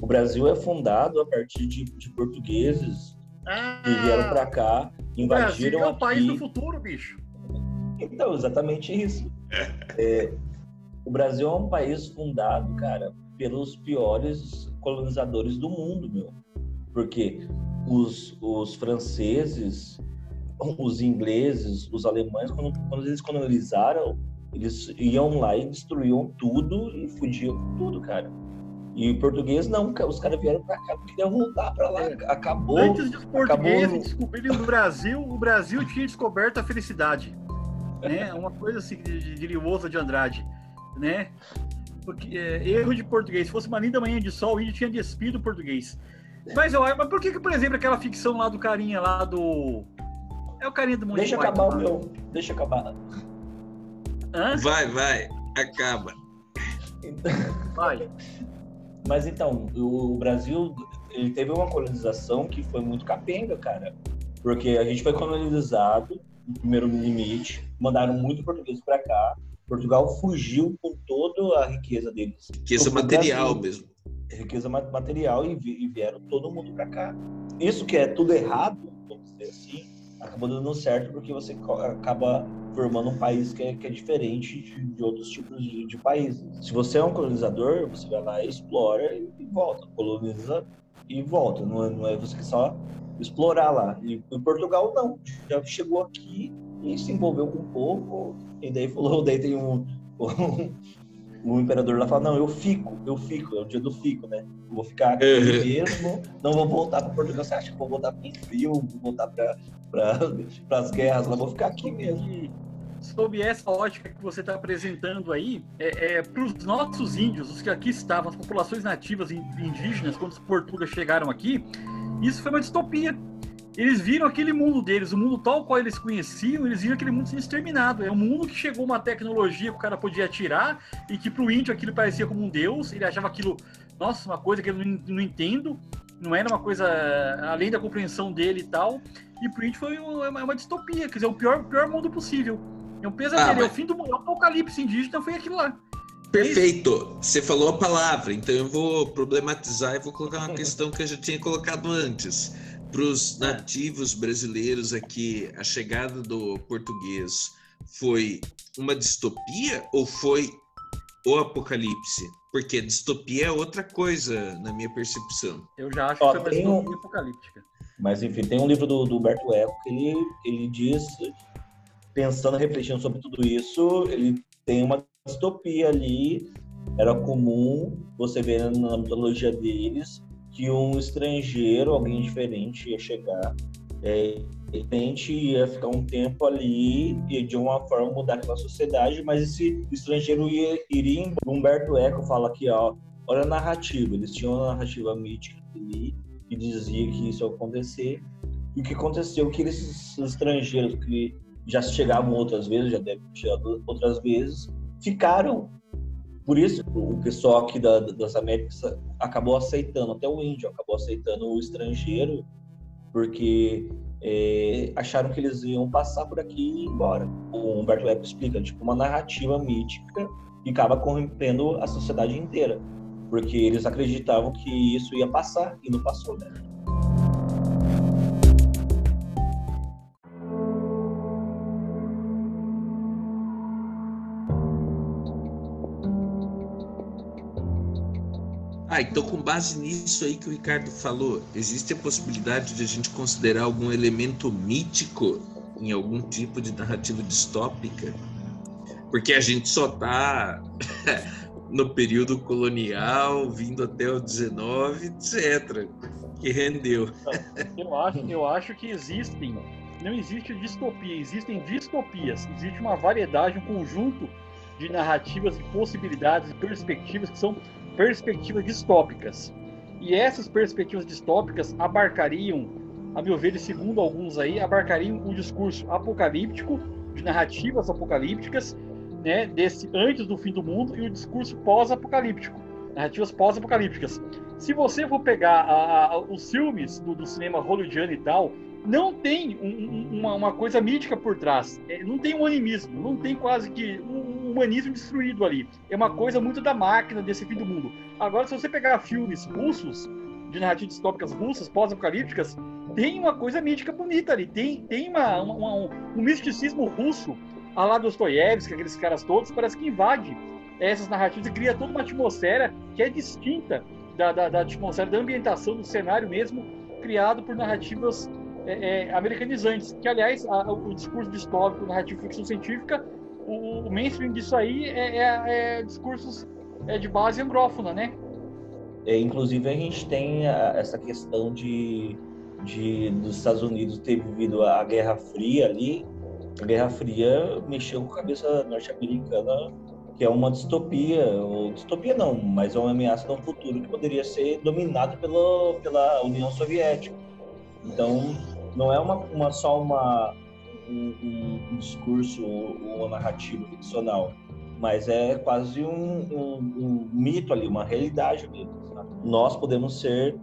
O Brasil é fundado a partir de, de portugueses ah, que vieram para cá, invadiram. é o país do futuro, bicho. Então, exatamente isso. É, o Brasil é um país fundado, cara, pelos piores colonizadores do mundo, meu. Porque os, os franceses, os ingleses, os alemães, quando, quando eles colonizaram, eles iam lá e destruíam tudo e fugiam tudo, cara. E o português não, os caras vieram para cá, não queriam voltar para lá, é. acabou. Antes dos portugueses acabou... descobrirem o Brasil, o Brasil tinha descoberto a felicidade. Né? Uma coisa assim, de, de Liosa de Andrade, né? Porque, é, erro de português. Se fosse uma linda manhã de sol, o índio tinha despido o português. Mas, eu, mas por que, que, por exemplo, aquela ficção lá do carinha lá do. É o carinha do Monty Deixa White, acabar o meu. Deixa acabar. Hã? Vai, vai. Acaba. Vai. Mas então, o Brasil ele teve uma colonização que foi muito capenga, cara. Porque a gente foi colonizado no primeiro limite, mandaram muito português para cá. Portugal fugiu com toda a riqueza deles. Riqueza material mesmo. Riqueza material e, vieram todo mundo para cá. Isso que é tudo errado, vamos dizer assim, acabou dando certo porque você acaba formando um país que é, que é diferente de, de, outros tipos de, de, países. Se você é um colonizador, você vai lá, explora e, e volta, coloniza e volta. Não é, não é você que só explorar lá. E em Portugal não, já chegou aqui e se envolveu com o povo e daí falou, daí tem um, um o imperador lá fala, não, eu fico, eu fico, é o dia do fico, né? Eu vou ficar aqui uhum. mesmo, não vou voltar para Portugal. Você acha que vou voltar para o frio, vou voltar para pra, as guerras lá, vou ficar aqui mesmo. Sob essa lógica que você está apresentando aí, é, é para os nossos índios, os que aqui estavam, as populações nativas indígenas, quando os portugueses chegaram aqui, isso foi uma distopia eles viram aquele mundo deles, o mundo tal qual eles conheciam, eles viram aquele mundo sendo exterminado. É um mundo que chegou uma tecnologia que o cara podia atirar e que pro índio aquilo parecia como um deus, ele achava aquilo, nossa, uma coisa que eu não, não entendo, não era uma coisa além da compreensão dele e tal. E pro índio foi uma, é uma distopia, quer dizer, o pior, pior mundo possível. É um pesadelo, ah, mas... é o fim do mundo, é o apocalipse indígena foi aquilo lá. Perfeito. Você falou a palavra, então eu vou problematizar e vou colocar uma questão que eu já tinha colocado antes para os nativos brasileiros aqui, a chegada do português foi uma distopia ou foi o apocalipse? Porque distopia é outra coisa, na minha percepção. Eu já acho Ó, que foi uma distopia um... apocalíptica. Mas, enfim, tem um livro do, do Humberto Eco que ele, ele diz, pensando, refletindo sobre tudo isso, ele tem uma distopia ali. Era comum você ver na mitologia deles que um estrangeiro, alguém diferente, ia chegar, é, repente ia ficar um tempo ali e de uma forma mudar aquela sociedade, mas esse estrangeiro ia, iria embora. Humberto Eco fala aqui, ó, olha a narrativa, eles tinham uma narrativa mítica ali que dizia que isso ia acontecer. E o que aconteceu é que esses estrangeiros que já chegavam outras vezes, já devem ter chegado outras vezes, ficaram por isso, o pessoal aqui da, das Américas acabou aceitando, até o índio acabou aceitando o estrangeiro, porque é, acharam que eles iam passar por aqui e ir embora. O Humberto Eco explica, tipo, uma narrativa mítica que acaba corrompendo a sociedade inteira, porque eles acreditavam que isso ia passar e não passou, né? Ah, então com base nisso aí que o Ricardo falou, existe a possibilidade de a gente considerar algum elemento mítico em algum tipo de narrativa distópica? Porque a gente só tá no período colonial, vindo até o 19, etc. Que rendeu. Eu acho, eu acho que existem, não existe distopia, existem distopias. Existe uma variedade, um conjunto de narrativas, de possibilidades e perspectivas que são perspectivas distópicas. E essas perspectivas distópicas abarcariam, a meu ver, e segundo alguns aí, abarcariam um discurso apocalíptico, de narrativas apocalípticas, né, desse antes do fim do mundo, e o discurso pós-apocalíptico, narrativas pós-apocalípticas. Se você for pegar a, a, os filmes do, do, cinema hollywoodiano e tal, não tem um, um, uma, uma, coisa mítica por trás, é, não tem um animismo, não tem quase que um humanismo destruído ali. É uma coisa muito da máquina desse fim do mundo. Agora, se você pegar filmes russos, de narrativas distópicas russas, pós-apocalípticas, tem uma coisa mítica bonita ali, tem, tem uma, uma, um, um misticismo russo, a lá Dostoiévski, aqueles caras todos, parece que invade essas narrativas e cria toda uma atmosfera que é distinta da, da, da atmosfera, da ambientação, do cenário mesmo, criado por narrativas é, é, americanizantes. Que, aliás, a, o discurso distópico, narrativo ficção científica, o, o mainstream disso aí é, é, é discursos é de base anglófona, né? Inclusive, a gente tem a, essa questão de, de dos Estados Unidos ter vivido a Guerra Fria ali. A Guerra Fria mexeu com a cabeça norte-americana, que é uma distopia, ou distopia não, mas é uma ameaça de um futuro que poderia ser dominado pela, pela União Soviética. Então, não é uma, uma só uma, um, um, discurso ou uma narrativa ficcional, mas é quase um, um, um mito ali, uma realidade mesmo. Sabe? Nós podemos ser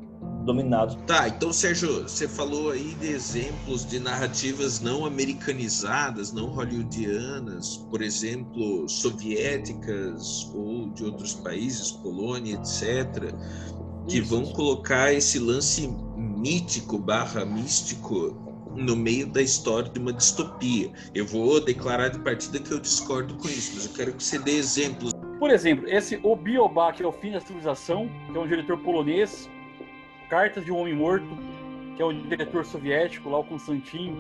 dominados. Tá, então Sérgio, você falou aí de exemplos de narrativas não americanizadas, não hollywoodianas, por exemplo, soviéticas ou de outros países, Polônia, etc., que Isso. vão colocar esse lance mítico barra místico no meio da história de uma distopia. Eu vou declarar de partida que eu discordo com isso, mas eu quero que você dê exemplos. Por exemplo, esse O Biobá, que é o fim da civilização, que é um diretor polonês, Cartas de um Homem Morto, que é um diretor soviético, lá o Konstantin,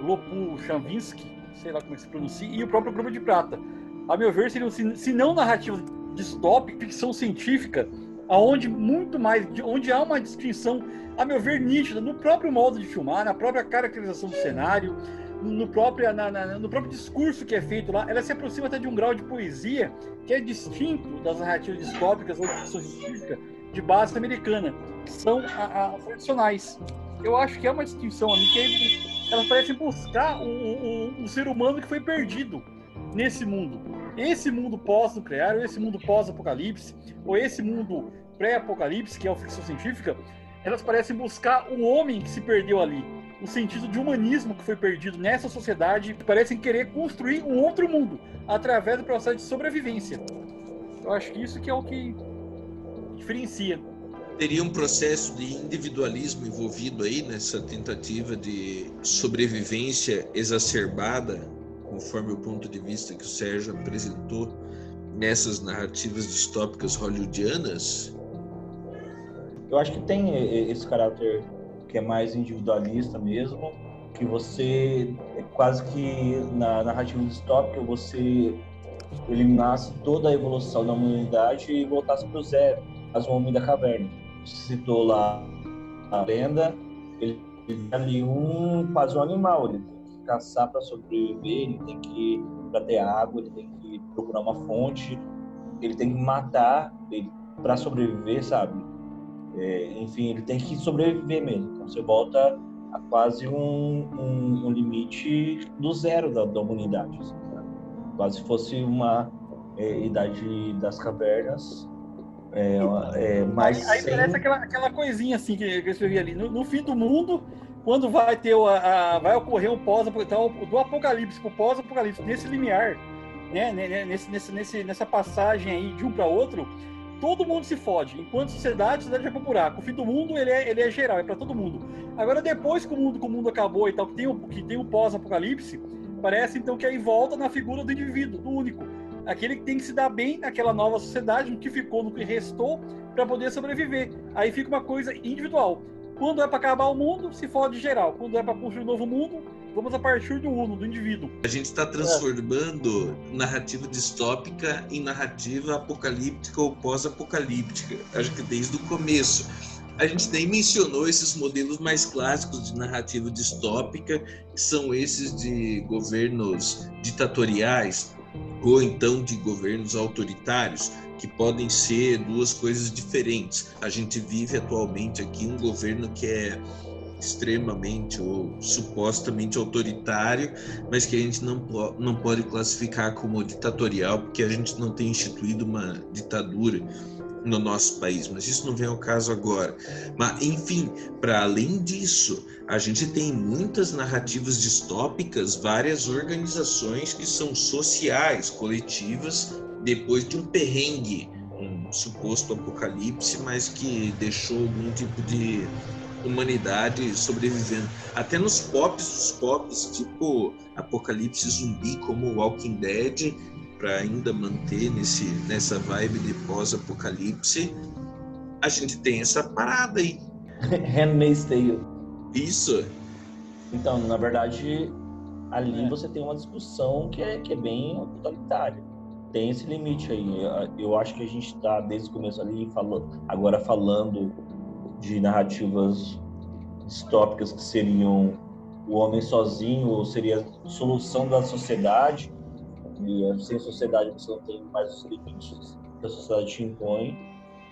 Lopu Chavinsky, sei lá como é que se pronuncia, e o próprio Grupo de Prata. A meu ver, seriam, se não narrativa distópica, ficção científica, aonde muito mais, onde há uma distinção a meu ver, nítida no próprio modo de filmar, na própria caracterização do cenário, no próprio, na, na, no próprio discurso que é feito lá. Ela se aproxima até de um grau de poesia que é distinto das narrativas distópicas ou de ficção científica de base americana, que são a, a, tradicionais. Eu acho que é uma distinção ali que elas parecem buscar o, o, ser humano que foi perdido nesse mundo. Esse mundo pós-nuclear, ou esse mundo pós-apocalipse, ou esse mundo pré-apocalipse, que é a ficção científica, elas parecem buscar o homem que se perdeu ali, o sentido de humanismo que foi perdido nessa sociedade, parecem querer construir um outro mundo através do processo de sobrevivência. Eu acho que isso que é o que diferencia. Teria um processo de individualismo envolvido aí nessa tentativa de sobrevivência exacerbada, conforme o ponto de vista que o Sérgio apresentou nessas narrativas distópicas hollywoodianas? Eu acho que tem esse caráter que é mais individualista mesmo, que você é quase que na narrativa distópica você eliminasse toda a evolução da humanidade e voltasse para o zero, as o homem da caverna. Você citou lá a lenda, ele, ali um quase um animal, ele caçar para sobreviver, ele tem que para ter água, ele tem que procurar uma fonte, ele tem que matar para sobreviver, sabe? É, enfim, ele tem que sobreviver mesmo. Então você volta a quase um, um, um limite do zero da, da humanidade. Assim, quase fosse uma é, idade das cavernas. É, é, mas aí, aí sem... parece aquela, aquela coisinha assim que, eu escrevi ali. No, no, fim do mundo, quando vai ter o, a, vai ocorrer um pós então, do apocalipse para o pós-apocalipse, nesse limiar, né, nesse, nesse, nesse, nessa passagem aí de um para outro, todo mundo se fode. Enquanto sociedade, a sociedade vai pro buraco. O fim do mundo, ele é, ele é geral, é para todo mundo. Agora, depois que o mundo, que o mundo acabou e tal, que tem o, que tem o pós-apocalipse, parece então que aí volta na figura do indivíduo, do único. Aquele que tem que se dar bem naquela nova sociedade, no que ficou, no que restou, para poder sobreviver. Aí fica uma coisa individual. Quando é para acabar o mundo, se fode geral. Quando é para construir um novo mundo, vamos a partir do uno, do indivíduo. A gente está transformando narrativa distópica em narrativa apocalíptica ou pós-apocalíptica. Acho que desde o começo. A gente nem mencionou esses modelos mais clássicos de narrativa distópica, que são esses de governos ditatoriais ou então de governos autoritários, que podem ser duas coisas diferentes. A gente vive atualmente aqui um governo que é extremamente ou supostamente autoritário, mas que a gente não, não pode classificar como ditatorial, porque a gente não tem instituído uma ditadura no nosso país, mas isso não vem ao caso agora. Mas, enfim, para além disso, a gente tem muitas narrativas distópicas, várias organizações que são sociais, coletivas, depois de um perrengue, um suposto apocalipse, mas que deixou algum tipo de humanidade sobrevivendo. Até nos pops dos pops, tipo Apocalipse Zumbi, como Walking Dead, para ainda manter nesse, nessa vibe de pós-apocalipse, a gente tem essa parada aí. Handmaid's Tale. Isso. Então, na verdade, ali é. você tem uma discussão que é, que é bem totalitária. Tem esse limite aí. Eu acho que a gente está desde o começo ali falando, agora falando de narrativas distópicas que seriam o homem sozinho, ou seria a solução da sociedade, e sem sociedade você não tem mais os limites que a sociedade te impõe,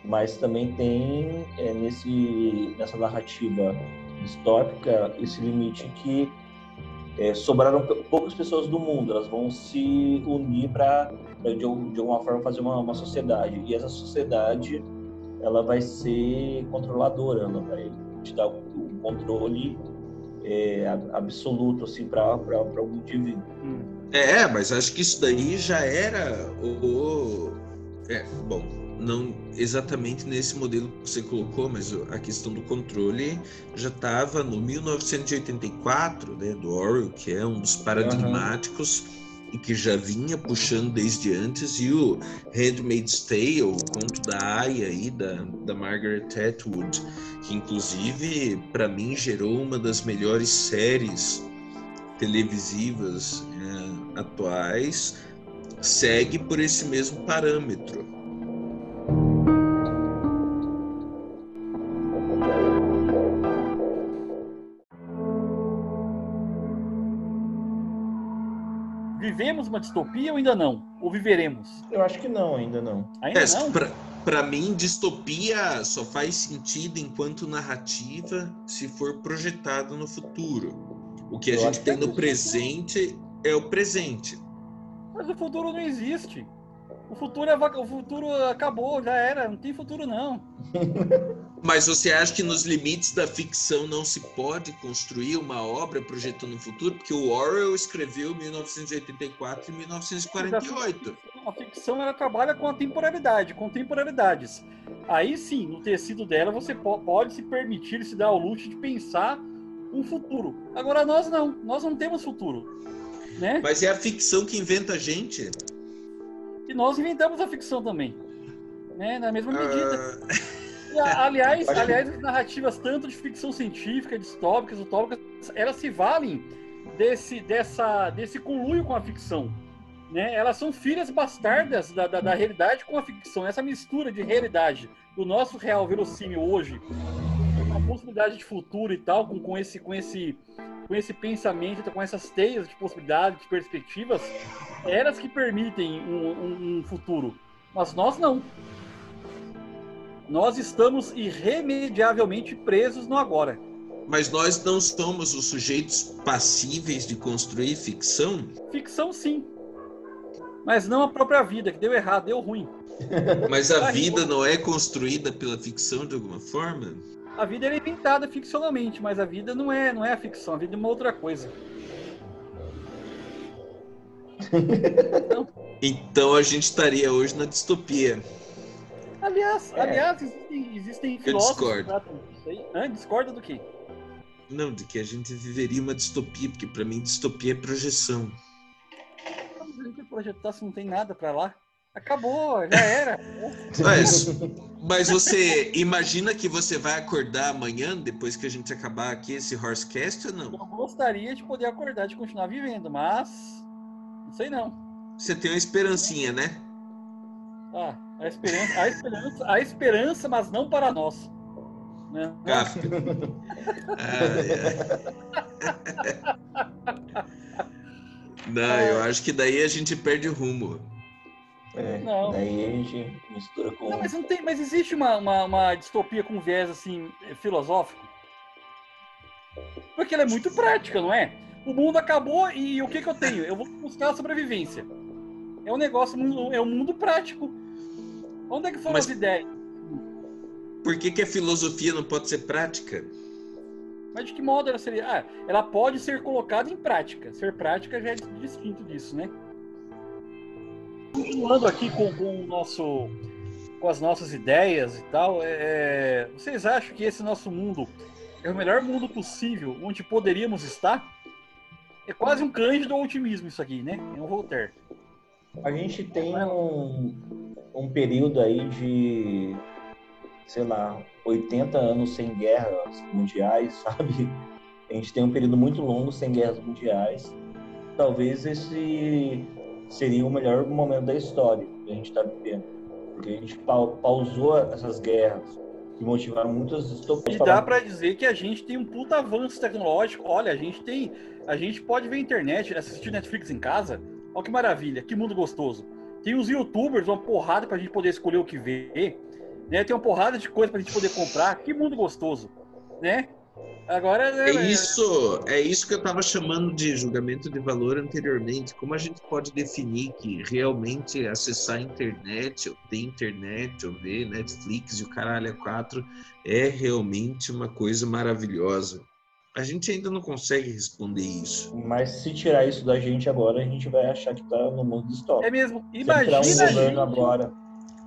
mas também tem é, nesse, nessa narrativa distópica esse limite que é, sobraram poucas pessoas do mundo, elas vão se unir para de, de alguma forma fazer uma, uma sociedade, e essa sociedade ela vai ser controladora, ela vai te dar o controle é, absoluto assim para algum indivíduo. Hum. É, mas acho que isso daí já era o, é, bom, não exatamente nesse modelo que você colocou, mas a questão do controle já estava no 1984, né, do Orwell, que é um dos paradigmáticos. Uhum e que já vinha puxando desde antes, e o Handmaid's Tale, o conto da Aya aí, da, da Margaret Atwood, que inclusive para mim gerou uma das melhores séries televisivas é, atuais, segue por esse mesmo parâmetro. vivemos uma distopia ou ainda não? Ou viveremos? Eu acho que não, ainda não. Ainda é, não? Pra, pra mim, distopia só faz sentido enquanto narrativa se for projetado no futuro. O que a Eu gente tem no presente é o presente. Mas o futuro não existe. O futuro, é, o futuro acabou, já era, não tem futuro não. Mas você acha que nos limites da ficção não se pode construir uma obra projetando o futuro? Porque o Orwell escreveu 1984 e 1948. A ficção ela trabalha com a temporalidade, com temporalidades. Aí sim, no tecido dela você pode se permitir, se dar ao luxo de pensar um futuro. Agora nós não, nós não temos futuro. Né? Mas é a ficção que inventa a gente. E nós inventamos a ficção também. Né? Na mesma medida. Uh... aliás, aliás, as narrativas tanto de ficção científica, distópicas, utópicas, elas se valem desse, dessa, desse conluio com a ficção. Né? Elas são filhas bastardas da, da, da realidade com a ficção. Essa mistura de realidade do nosso real verossímil hoje, com a possibilidade de futuro e tal, com, com, esse, com, esse, com esse pensamento, com essas teias de possibilidades, de perspectivas, elas que permitem um, um, um futuro, mas nós não. Nós estamos irremediavelmente presos no agora. Mas nós não somos os sujeitos passíveis de construir ficção? Ficção, sim. Mas não a própria vida, que deu errado, deu ruim. Mas a vida não é construída pela ficção de alguma forma? A vida é inventada ficcionalmente, mas a vida não é, não é a ficção, a vida é uma outra coisa. então a gente estaria hoje na distopia. Aliás, é. aliás existem, existem filósofos discordo. Discorda do quê? Não, de que a gente viveria uma distopia, porque para mim distopia é projeção. Não tem que projetar se não tem nada para lá. Acabou, já era. Mas, mas você imagina que você vai acordar amanhã, depois que a gente acabar aqui esse Horsecast ou não? Eu gostaria de poder acordar, de continuar vivendo, mas não sei não. Você tem uma esperancinha, né? Ah, a esperança, a esperança, a esperança, mas não para nós. Né? Kafka. Ah, é. Não, eu acho que daí a gente perde o rumo. É, Não. Daí a gente mistura com. Não, mas não tem, mas existe uma, uma, uma distopia com viés assim filosófico? Porque ela é muito prática, não é? O mundo acabou e o que, que eu tenho? Eu vou buscar a sobrevivência. É um negócio, é um mundo prático. Onde é que foram Mas- as ideias? Por que, que a filosofia não pode ser prática? Mas de que modo ela seria? Ah, ela pode ser colocada em prática. Ser prática já é distinto disso, né? Continuando aqui com, com o nosso, com as nossas ideias e tal, é, vocês acham que esse nosso mundo é o melhor mundo possível onde poderíamos estar? É quase um cândido otimismo isso aqui, né? É um Voltaire. A gente tem um, um período aí de, sei lá, 80 anos sem guerras mundiais, sabe? A gente tem um período muito longo sem guerras mundiais. Talvez esse seria o melhor momento da história que a gente está vivendo. Porque a gente pau- pausou essas guerras que motivaram muitas distopias. E dá pra dizer que a gente tem um puta avanço tecnológico. Olha, a gente tem. A gente pode ver internet, assistir Netflix em casa. Olha que maravilha, que mundo gostoso. Tem os youtubers, uma porrada pra gente poder escolher o que ver. Né? Tem uma porrada de coisa pra gente poder comprar. Que mundo gostoso. Né? Agora. É isso, é isso que eu estava chamando de julgamento de valor anteriormente. Como a gente pode definir que realmente acessar a internet, ou ter internet, ou ver Netflix e o caralho a quatro é realmente uma coisa maravilhosa? A gente ainda não consegue responder isso. Mas se tirar isso da gente agora, a gente vai achar que tá no mundo distópico. É mesmo. Se entrar Imagina um governo gente agora.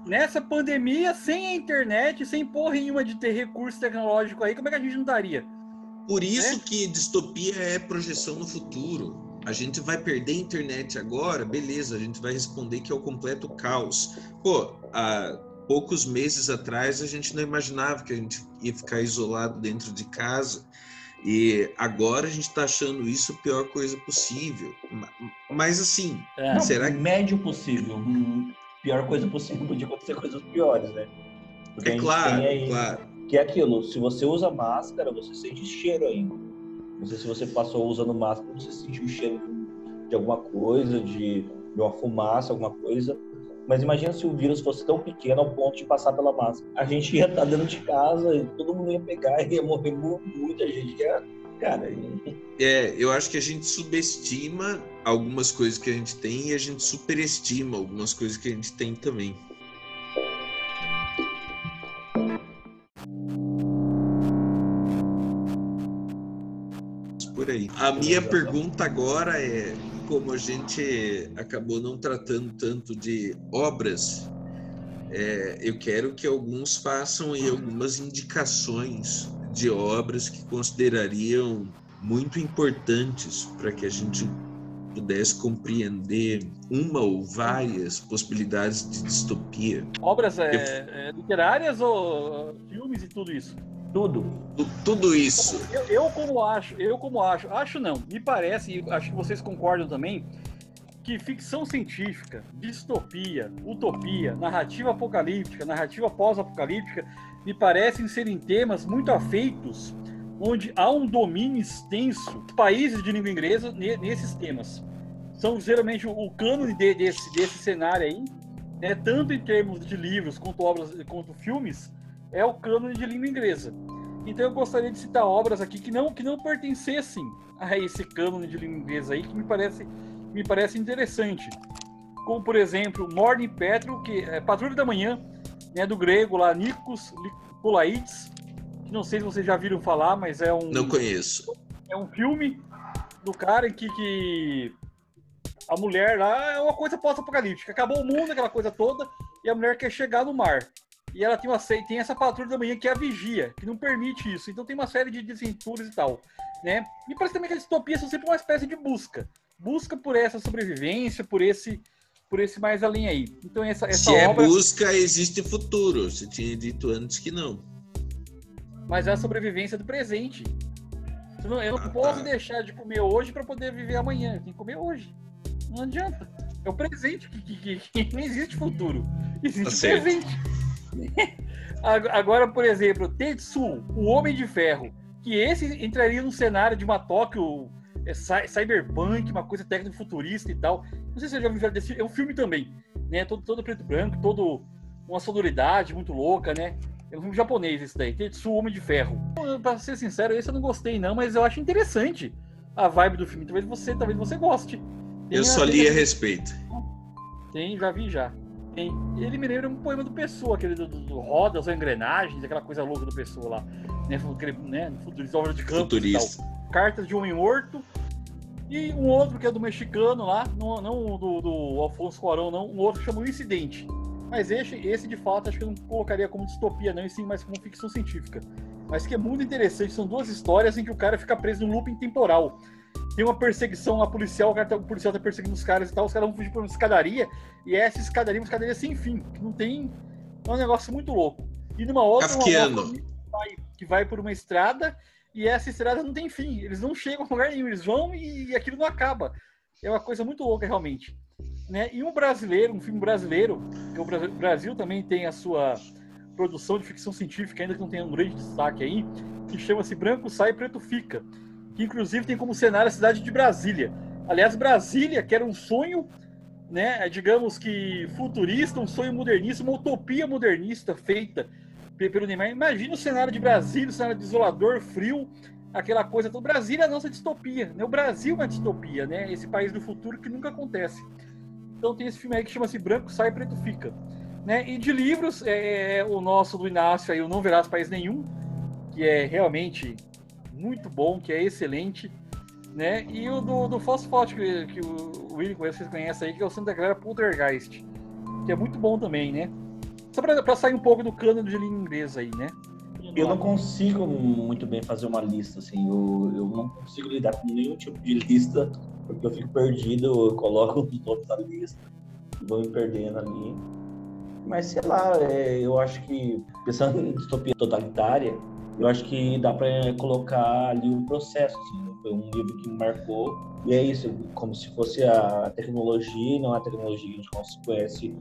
Nessa pandemia, sem a internet, sem porra nenhuma de ter recurso tecnológico aí, como é que a gente não daria? Por isso É? que distopia é projeção no futuro. A gente vai perder a internet agora, beleza, a gente vai responder que é o completo caos. Pô, há poucos meses atrás a gente não imaginava que a gente ia ficar isolado dentro de casa. E agora a gente está achando isso a pior coisa possível. Ma- Mas assim, É. Será que- médio possível. Hum, Pior coisa possível, podia acontecer coisas piores, né? Porque é claro, aí- claro. Que é aquilo, se você usa máscara, você sente cheiro ainda. Não sei se você passou usando máscara, você sentiu o cheiro de alguma coisa, de, de uma fumaça, alguma coisa. Mas imagina se o vírus fosse tão pequeno ao ponto de passar pela máscara. A gente ia estar dentro de casa e todo mundo ia pegar e ia morrer mu- muita gente. Ia, cara, É, eu acho que a gente subestima algumas coisas que a gente tem e a gente superestima algumas coisas que a gente tem também. Por aí. A minha pergunta agora é: como a gente acabou não tratando tanto de obras, é, eu quero que alguns façam aí algumas indicações de obras que considerariam muito importantes para que a gente pudesse compreender uma ou várias possibilidades de distopia. Obras é, é, literárias ou filmes e tudo isso? tudo. Tu- Tudo isso. Eu, eu como acho, eu como acho, acho não, me parece, e acho que vocês concordam também, que ficção científica, distopia, utopia, narrativa apocalíptica, narrativa pós-apocalíptica, me parecem serem temas muito afeitos, onde há um domínio extenso dos países de língua inglesa ne- nesses temas. São geralmente o, cânone de- desse, desse cenário aí, né, tanto em termos de livros quanto obras, quanto filmes, é o cânone de língua inglesa. Então eu gostaria de citar obras aqui que não, que não pertencessem a esse cânone de língua inglesa aí, que me parece, me parece interessante. Como, por exemplo, Morning Petro, que é Patrulha da Manhã, né, do grego lá, Nikos Nikolaides, que não sei se vocês já viram falar, mas é um, Não conheço. é um filme do cara em que, que a mulher lá é uma coisa pós-apocalíptica. Acabou o mundo, aquela coisa toda, e a mulher quer chegar no mar. E ela tem, uma, tem essa patrulha da manhã que é a vigia, que não permite isso. Então tem uma série de desventuras e tal. Né? Me parece também que as distopias são sempre uma espécie de busca. Busca por essa sobrevivência, por esse por esse mais além aí. Então essa, essa Se é obra, busca, existe futuro. Você tinha dito antes que não. Mas é a sobrevivência do presente. Eu não, eu não Ah, posso tá. deixar de comer hoje para poder viver amanhã. Eu tenho que comer hoje. Não adianta. É o presente que, que- que- que não existe futuro. Existe Tá presente. Ag- Agora, por exemplo, Tetsu, o Homem de Ferro, que esse entraria num cenário de uma Tóquio é, cy- cyberpunk, uma coisa técnico-futurista e tal. Não sei se você já falar desse É um filme também, né? Todo, todo preto e branco, todo uma sonoridade muito louca, né? É um filme japonês esse daí, Tetsu, Homem de Ferro. Pra ser sincero, esse eu não gostei não, mas eu acho interessante a vibe do filme. Talvez você, talvez você goste. Tem Eu só li a- a respeito. tem, já vi já. Tem. Ele me lembra um poema do Pessoa, aquele do, do, do rodas ou engrenagens, aquela coisa louca do Pessoa lá. Né, né, futurista, obra de campo Futurista. Cartas de Homem Morto. E um outro que é do mexicano lá, não, não o do, do Alfonso Cuarón, não, um outro que chama O Incidente. Mas esse, esse, de fato, acho que eu não colocaria como distopia, não, e sim mais como ficção científica. Mas que é muito interessante, são duas histórias em que o cara fica preso num looping temporal. Tem uma perseguição lá policial, o, cara tá, o policial tá perseguindo os caras e tal, os caras vão fugir por uma escadaria, e essa escadaria é uma escadaria sem fim, que não tem. É um negócio muito louco. E numa outra, uma, Kafkiano. uma família que vai, que vai por uma estrada, e essa estrada não tem fim. Eles não chegam a lugar nenhum, eles vão e, e aquilo não acaba. É uma coisa muito louca, realmente. Né? E um brasileiro, um filme brasileiro, o Bra- o Brasil também tem a sua produção de ficção científica, ainda que não tenha um grande destaque aí, que chama-se Branco Sai, Preto Fica, que inclusive tem como cenário a cidade de Brasília. Aliás, Brasília, que era um sonho, né, digamos que futurista, um sonho modernista, uma utopia modernista feita pe- pelo Neymar. Imagina o cenário de Brasília, o cenário desolador, frio, aquela coisa toda. Brasília é a nossa distopia, né? O Brasil é uma distopia, né? Esse país do futuro que nunca acontece. Então tem esse filme aí que chama-se Branco Sai, Preto Fica. Né? E de livros, é, o nosso do Inácio aí, o Não Verás País Nenhum, que é realmente muito bom, que é excelente. Né? E o do, do Fosfote, que, que o Willi conhece, vocês conhecem aí, que é o Santa Clara Poltergeist, que é muito bom também, né? Só pra sair um pouco do cano de língua inglesa aí, né? Eu não consigo muito bem fazer uma lista, assim, eu, eu não consigo lidar com nenhum tipo de lista, porque eu fico perdido, eu coloco os nomes na lista, vou me perdendo ali. Mas sei lá, é, eu acho que, pensando em distopia totalitária, eu acho que dá para colocar ali o processo, assim, foi um livro que me marcou, e é isso, como se fosse a tecnologia, não a tecnologia. Que a gente conhece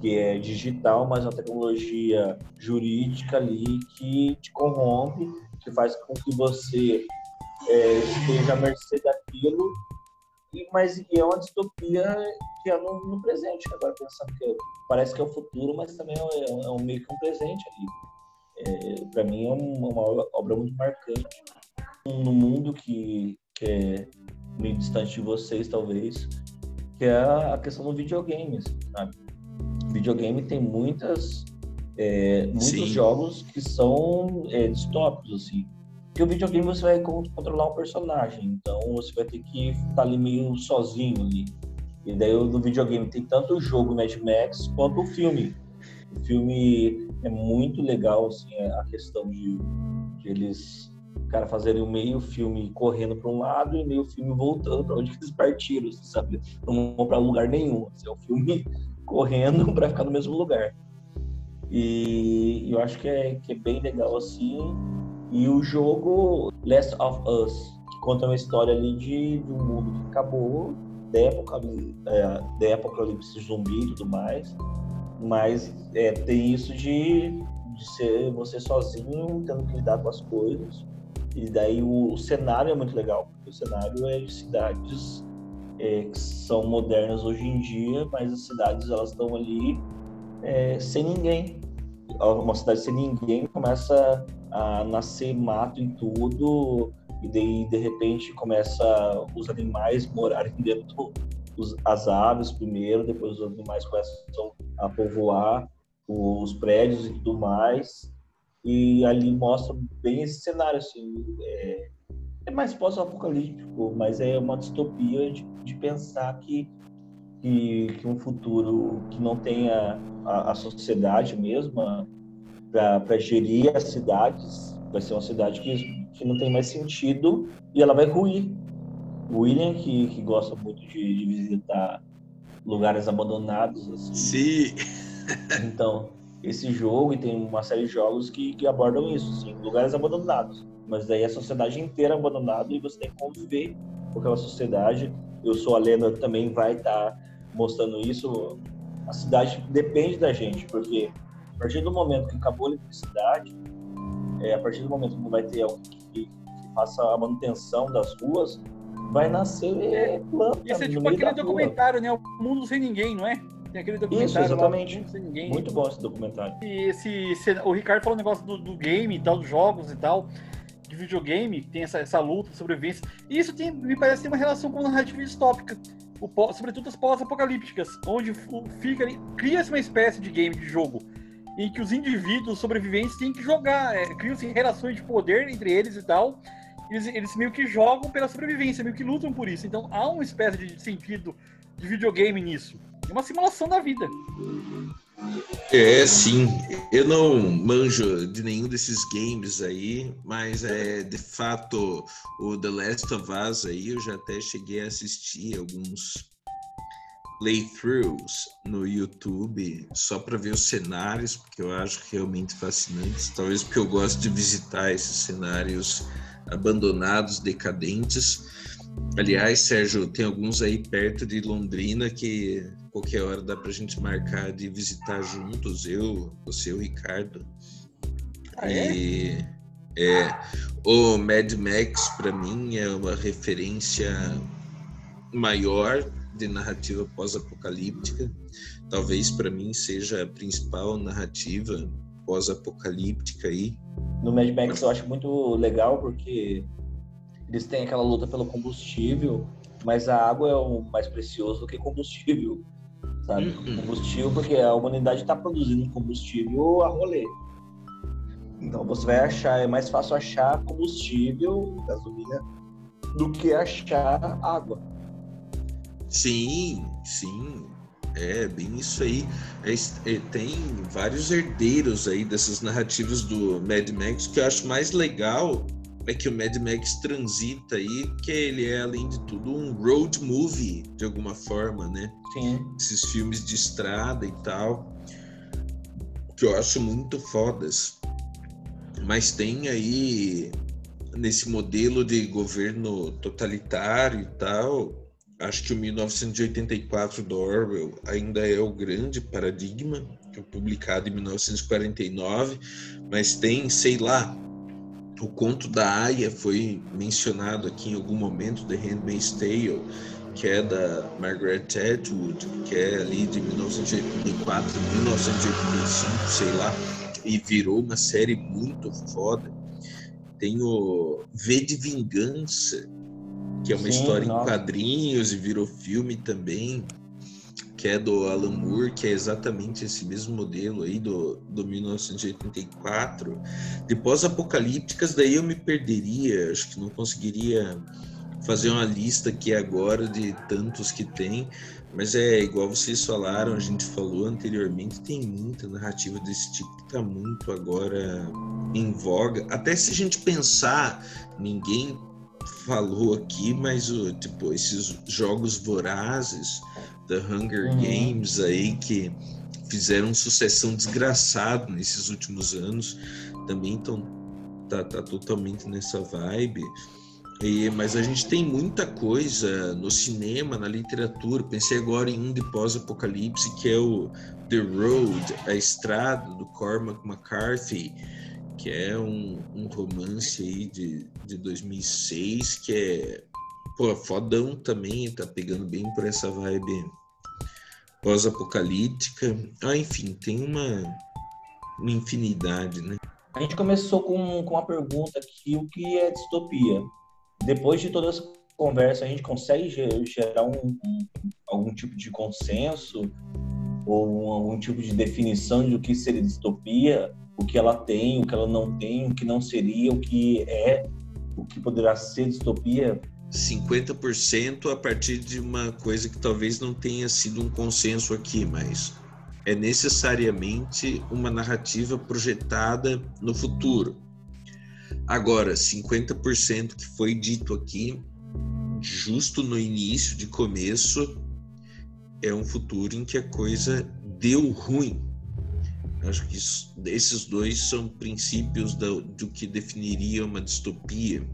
que é digital, mas uma tecnologia jurídica ali que te corrompe, que faz com que você é, esteja à mercê daquilo, e, mas é uma distopia que é no, no presente, agora pensando que é- parece que é o futuro, mas também é, um- é um meio que um presente ali. Para mim é uma, uma obra muito marcante. No mundo que, que é meio distante de vocês, talvez, que é a questão do videogame, assim, sabe? Videogame tem muitas é, muitos Sim. jogos que são é, distópicos assim. Porque o videogame você vai con- controlar um personagem então você vai ter que estar ali meio sozinho ali. E daí o do videogame tem tanto o jogo Mad Max quanto o filme. O filme é muito legal assim a questão de, de eles cara fazerem meio filme correndo para um lado e meio filme voltando para onde eles partiram você sabe não vão para lugar nenhum assim, é o filme correndo para ficar no mesmo lugar. E eu acho que é, que é bem legal assim. E o jogo Last of Us, que conta uma história ali de, de um mundo que acabou, da época, é, da apocalipse zumbi e tudo mais. Mas é, tem isso de, de ser você sozinho, tendo que lidar com as coisas. E daí o, o cenário é muito legal, porque o cenário é de cidades é, que são modernas hoje em dia, mas as cidades elas estão ali é, sem ninguém. Uma cidade sem ninguém começa a nascer mato em tudo e daí de repente começa os animais morarem dentro dos, as aves primeiro, depois os animais começam a povoar os prédios e tudo mais e ali mostra bem esse cenário assim é, é mais pós-apocalíptico, mas é uma distopia de, de pensar que, que, que um futuro que não tenha a, a sociedade mesma para gerir as cidades vai ser uma cidade que, que não tem mais sentido e ela vai ruir. O William, que, que gosta muito de, de visitar lugares abandonados. Assim. Sim. Então, esse jogo, e tem uma série de jogos que, que abordam isso, assim, lugares abandonados. Mas daí a sociedade inteira abandonada e você tem que conviver com aquela sociedade. Eu sou a Lena também vai estar tá mostrando isso. A cidade depende da gente, porque a partir do momento que acabou a eletricidade, é, a partir do momento que não vai ter alguém que, que faça a manutenção das ruas, vai nascer é, planta. Esse é tipo aquele documentário, né? O Mundo Sem Ninguém, não é? Tem aquele documentário Isso, exatamente. Lá. Muito bom esse documentário. E esse, esse, o Ricardo falou um negócio do, do game e tal, dos jogos e tal, de videogame, tem essa, essa luta, sobrevivência. E isso tem, me parece ter uma relação com a narrativa distópica. O, sobretudo as pós-apocalípticas, onde fica cria-se uma espécie de game, de jogo, em que os indivíduos sobreviventes têm que jogar, é, criam-se relações de poder entre eles e tal, eles, eles meio que jogam pela sobrevivência, meio que lutam por isso. Então há uma espécie de sentido de videogame nisso. É uma simulação da vida. É, sim. Eu não manjo de nenhum desses games aí, mas é de fato o The Last of Us aí, eu já até cheguei a assistir alguns playthroughs no YouTube só para ver os cenários, porque eu acho realmente fascinantes. Talvez porque eu gosto de visitar esses cenários abandonados, decadentes. Aliás, Sérgio, tem alguns aí perto de Londrina que qualquer hora dá para a gente marcar de visitar juntos, eu, você e o Ricardo. Ah, é? E, é, o Mad Max para mim é uma referência maior de narrativa pós-apocalíptica. Talvez para mim seja a principal narrativa pós-apocalíptica aí. No Mad Max eu acho muito legal porque eles têm aquela luta pelo combustível, mas a água é o mais precioso do que combustível, sabe? Uhum. Combustível porque a humanidade está produzindo combustível a rolê. Então você vai achar, é mais fácil achar combustível, gasolina, do que achar água. Sim, sim. É, bem isso aí. É, é, tem vários herdeiros aí dessas narrativas do Mad Max que eu acho mais legal é que o Mad Max transita aí, que ele é, além de tudo, um road movie, de alguma forma, né? Sim. Esses filmes de estrada e tal, que eu acho muito fodas. Mas tem aí, nesse modelo de governo totalitário e tal, acho que o 1984 do Orwell ainda é o grande paradigma, que é publicado em 1949, mas tem, sei lá, o conto da Aya foi mencionado aqui em algum momento, The Handmaid's Tale, que é da Margaret Atwood, que é ali de 1984, 1985, sei lá, e virou uma série muito foda. Tem o V de Vingança, que é uma Sim, história nossa. em quadrinhos e virou filme também, que é do Alan Moore, que é exatamente esse mesmo modelo aí do, do 1984. De pós-apocalípticas, daí eu me perderia, acho que não conseguiria fazer uma lista aqui agora de tantos que tem, mas é igual vocês falaram, a gente falou anteriormente, tem muita narrativa desse tipo que está muito agora em voga. Até se a gente pensar, ninguém falou aqui, mas tipo, esses jogos vorazes, The Hunger Uhum. Games aí, que fizeram sucessão desgraçada nesses últimos anos, também estão tá, tá totalmente nessa vibe. E, mas a gente tem muita coisa no cinema, na literatura. Pensei agora em um de pós-apocalipse, que é o The Road, A Estrada, do Cormac McCarthy, que é um, um romance aí de, de 2006, que é pô, fodão também, tá pegando bem por essa vibe pós-apocalíptica. Ah, enfim, tem uma, uma infinidade, né? A gente começou com, com uma pergunta aqui, o que é distopia? Depois de toda essa conversa, a gente consegue ge- gerar um, um- algum tipo de consenso ou um- algum tipo de definição do que seria distopia, o que ela tem, o que ela não tem, o que não seria, o que é, o que poderá ser distopia? 50% a partir de uma coisa que talvez não tenha sido um consenso aqui, mas é necessariamente uma narrativa projetada no futuro. Agora, 50% que foi dito aqui, justo no início, de começo, é um futuro em que a coisa deu ruim. Acho que isso, esses dois são princípios do, do que definiria uma distopia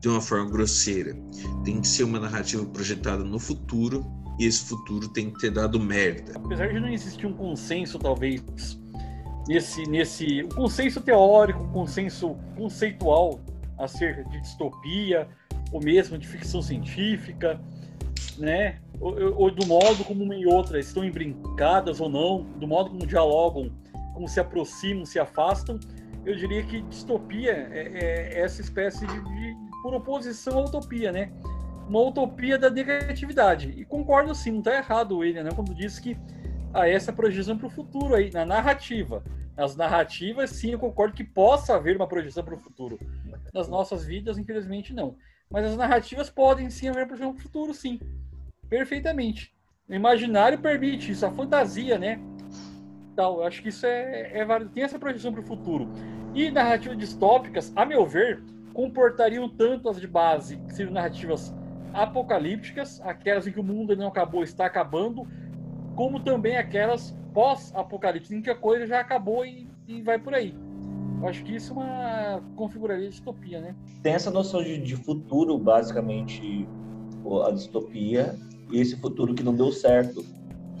de uma forma grosseira. Tem que ser uma narrativa projetada no futuro e esse futuro tem que ter dado merda. Apesar de não existir um consenso, talvez, nesse, nesse um consenso teórico, um consenso conceitual acerca de distopia, ou mesmo de ficção científica, né? Ou, ou, do modo como uma e outra estão embrincadas ou não, do modo como dialogam, como se aproximam, se afastam, eu diria que distopia é, é essa espécie de, de, por oposição à utopia, né? Uma utopia da negatividade. E concordo sim, não está errado o William, né? Quando diz que há essa projeção para o futuro aí, na narrativa. Nas narrativas, sim, eu concordo que possa haver uma projeção para o futuro. Nas nossas vidas, infelizmente, não. Mas as narrativas podem sim haver projeção para o futuro, sim. Perfeitamente. O imaginário permite isso, a fantasia, né? Tal, eu acho que isso é, é válido. Tem essa projeção para o futuro. E narrativas distópicas, a meu ver, comportariam tanto as de base, que seriam narrativas apocalípticas, aquelas em que o mundo não acabou, está acabando, como também aquelas pós-apocalípticas, em que a coisa já acabou e, e vai por aí. Eu acho que isso é uma configuraria distopia, né? Tem essa noção de, de futuro, basicamente, a distopia, e esse futuro que não deu certo.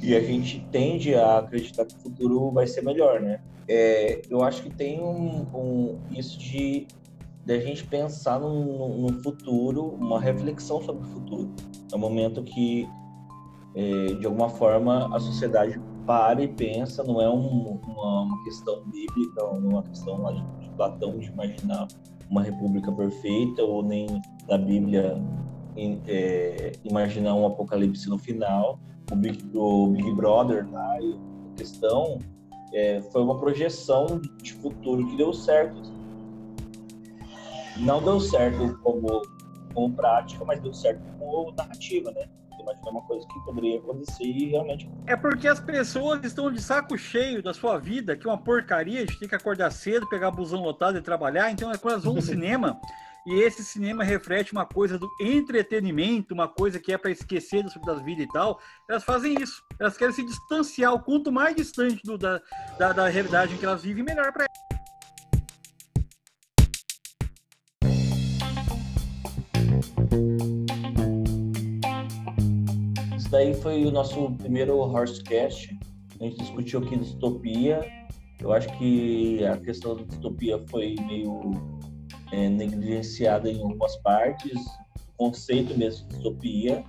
E a gente tende a acreditar que o futuro vai ser melhor, né? É, eu acho que tem um, um isso de da gente pensar no, no, futuro, uma reflexão sobre o futuro. É um momento que, é, de alguma forma, a sociedade para e pensa, não é um, uma, uma, questão bíblica, uma questão de, de, Platão de imaginar uma república perfeita, ou nem da Bíblia é, imaginar um apocalipse no final. O Big, o Big Brother, tá? a questão é, foi uma projeção de futuro que deu certo não deu certo como, como prática, mas deu certo como narrativa, né? Imagina uma coisa que poderia acontecer e realmente. É porque as pessoas estão de saco cheio da sua vida, que é uma porcaria, a gente tem que acordar cedo, pegar busão lotado e trabalhar. Então, é quando elas vão no cinema, e esse cinema reflete uma coisa do entretenimento, uma coisa que é para esquecer das, das vidas e tal, elas fazem isso. Elas querem se distanciar. O quanto mais distante do, da, da, da realidade em que elas vivem, melhor para daí foi o nosso primeiro Horsecast. A gente discutiu aqui distopia. Eu acho que a questão da distopia foi meio é, negligenciada em algumas partes, o conceito mesmo de distopia.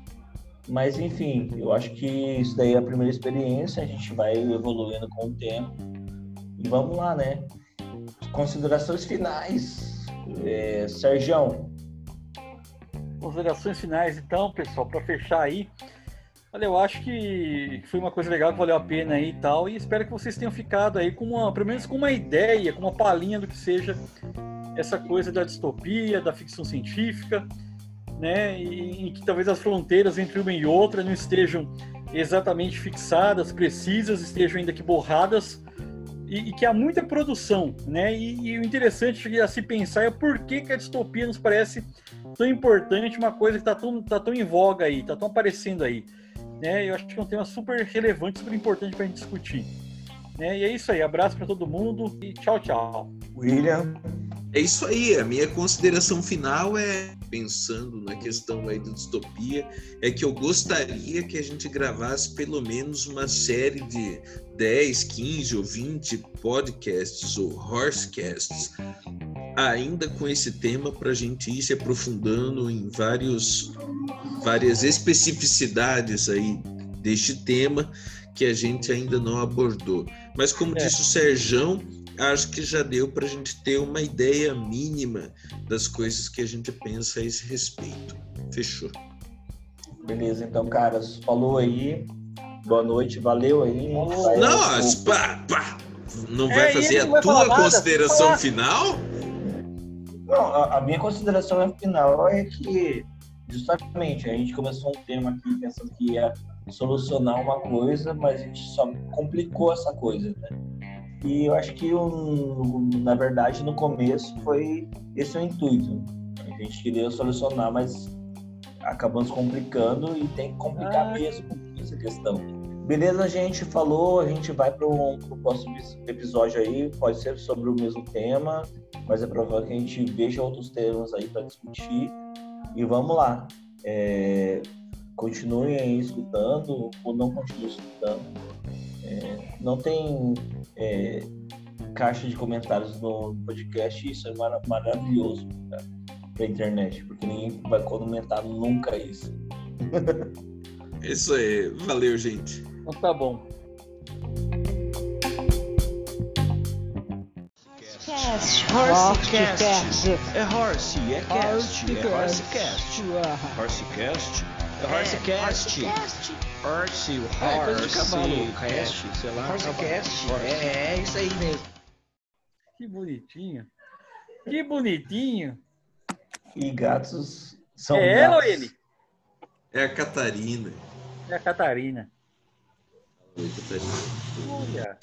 Mas, enfim, eu acho que isso daí é a primeira experiência, a gente vai evoluindo com o tempo. E vamos lá, né? Considerações finais. É, considerações finais, então, pessoal, para fechar aí. Olha, eu acho que foi uma coisa legal que valeu a pena aí e tal, e espero que vocês tenham ficado aí com uma, pelo menos com uma ideia, com uma palhinha do que seja essa coisa da distopia, da ficção científica, né, e, e que talvez as fronteiras entre uma e outra não estejam exatamente fixadas, precisas, estejam ainda que borradas, e, e que há muita produção, né, e, e o interessante a se pensar é por que, que a distopia nos parece tão importante, uma coisa que está tão, tá tão em voga aí, está tão aparecendo aí. Né? Eu acho que é um tema super relevante, super importante para a gente discutir. Né? E é isso aí, abraço para todo mundo e tchau, tchau. William. É isso aí, a minha consideração final é, pensando na questão aí da distopia, é que eu gostaria que a gente gravasse pelo menos uma série de 10, 15 ou 20 podcasts ou horsecasts ainda com esse tema para a gente ir se aprofundando em vários, várias especificidades aí deste tema que a gente ainda não abordou. Mas como é. disse o Serjão, acho que já deu para a gente ter uma ideia mínima das coisas que a gente pensa a esse respeito. Fechou. Beleza, então, caras, falou aí. Boa noite, valeu aí. Não, pá, pá. não vai é, fazer a tua consideração final? Não, a, a minha consideração final é que, justamente, a gente começou um tema aqui pensando que ia solucionar uma coisa, mas a gente só complicou essa coisa, né? E eu acho que, um, na verdade, no começo foi esse o intuito. A gente queria solucionar, mas acabamos complicando e tem que complicar ah, mesmo. essa questão. Beleza, a gente falou, a gente vai para o próximo episódio aí, pode ser sobre o mesmo tema, mas é provável que a gente veja outros temas aí para discutir. E vamos lá. É, continuem aí escutando ou não continuem escutando. É, não tem é, caixa de comentários no podcast, isso é mar maravilhoso para a internet, porque ninguém vai comentar nunca isso. Isso aí, valeu, gente. Então tá bom. Cast. Horsecast. É Horse, é cast, é Horsecast. Horsecast. Horsecast. É Horsecast. Horsecast. Horse, É, horse, cavalo. cast, sei lá. Horsecast. Horse. É, é isso aí mesmo. Que bonitinho. Que bonitinho. E gatos são. é ela ou gatos. ele? É a Catarina. É a Catarina. Oi, Catarina. Olha.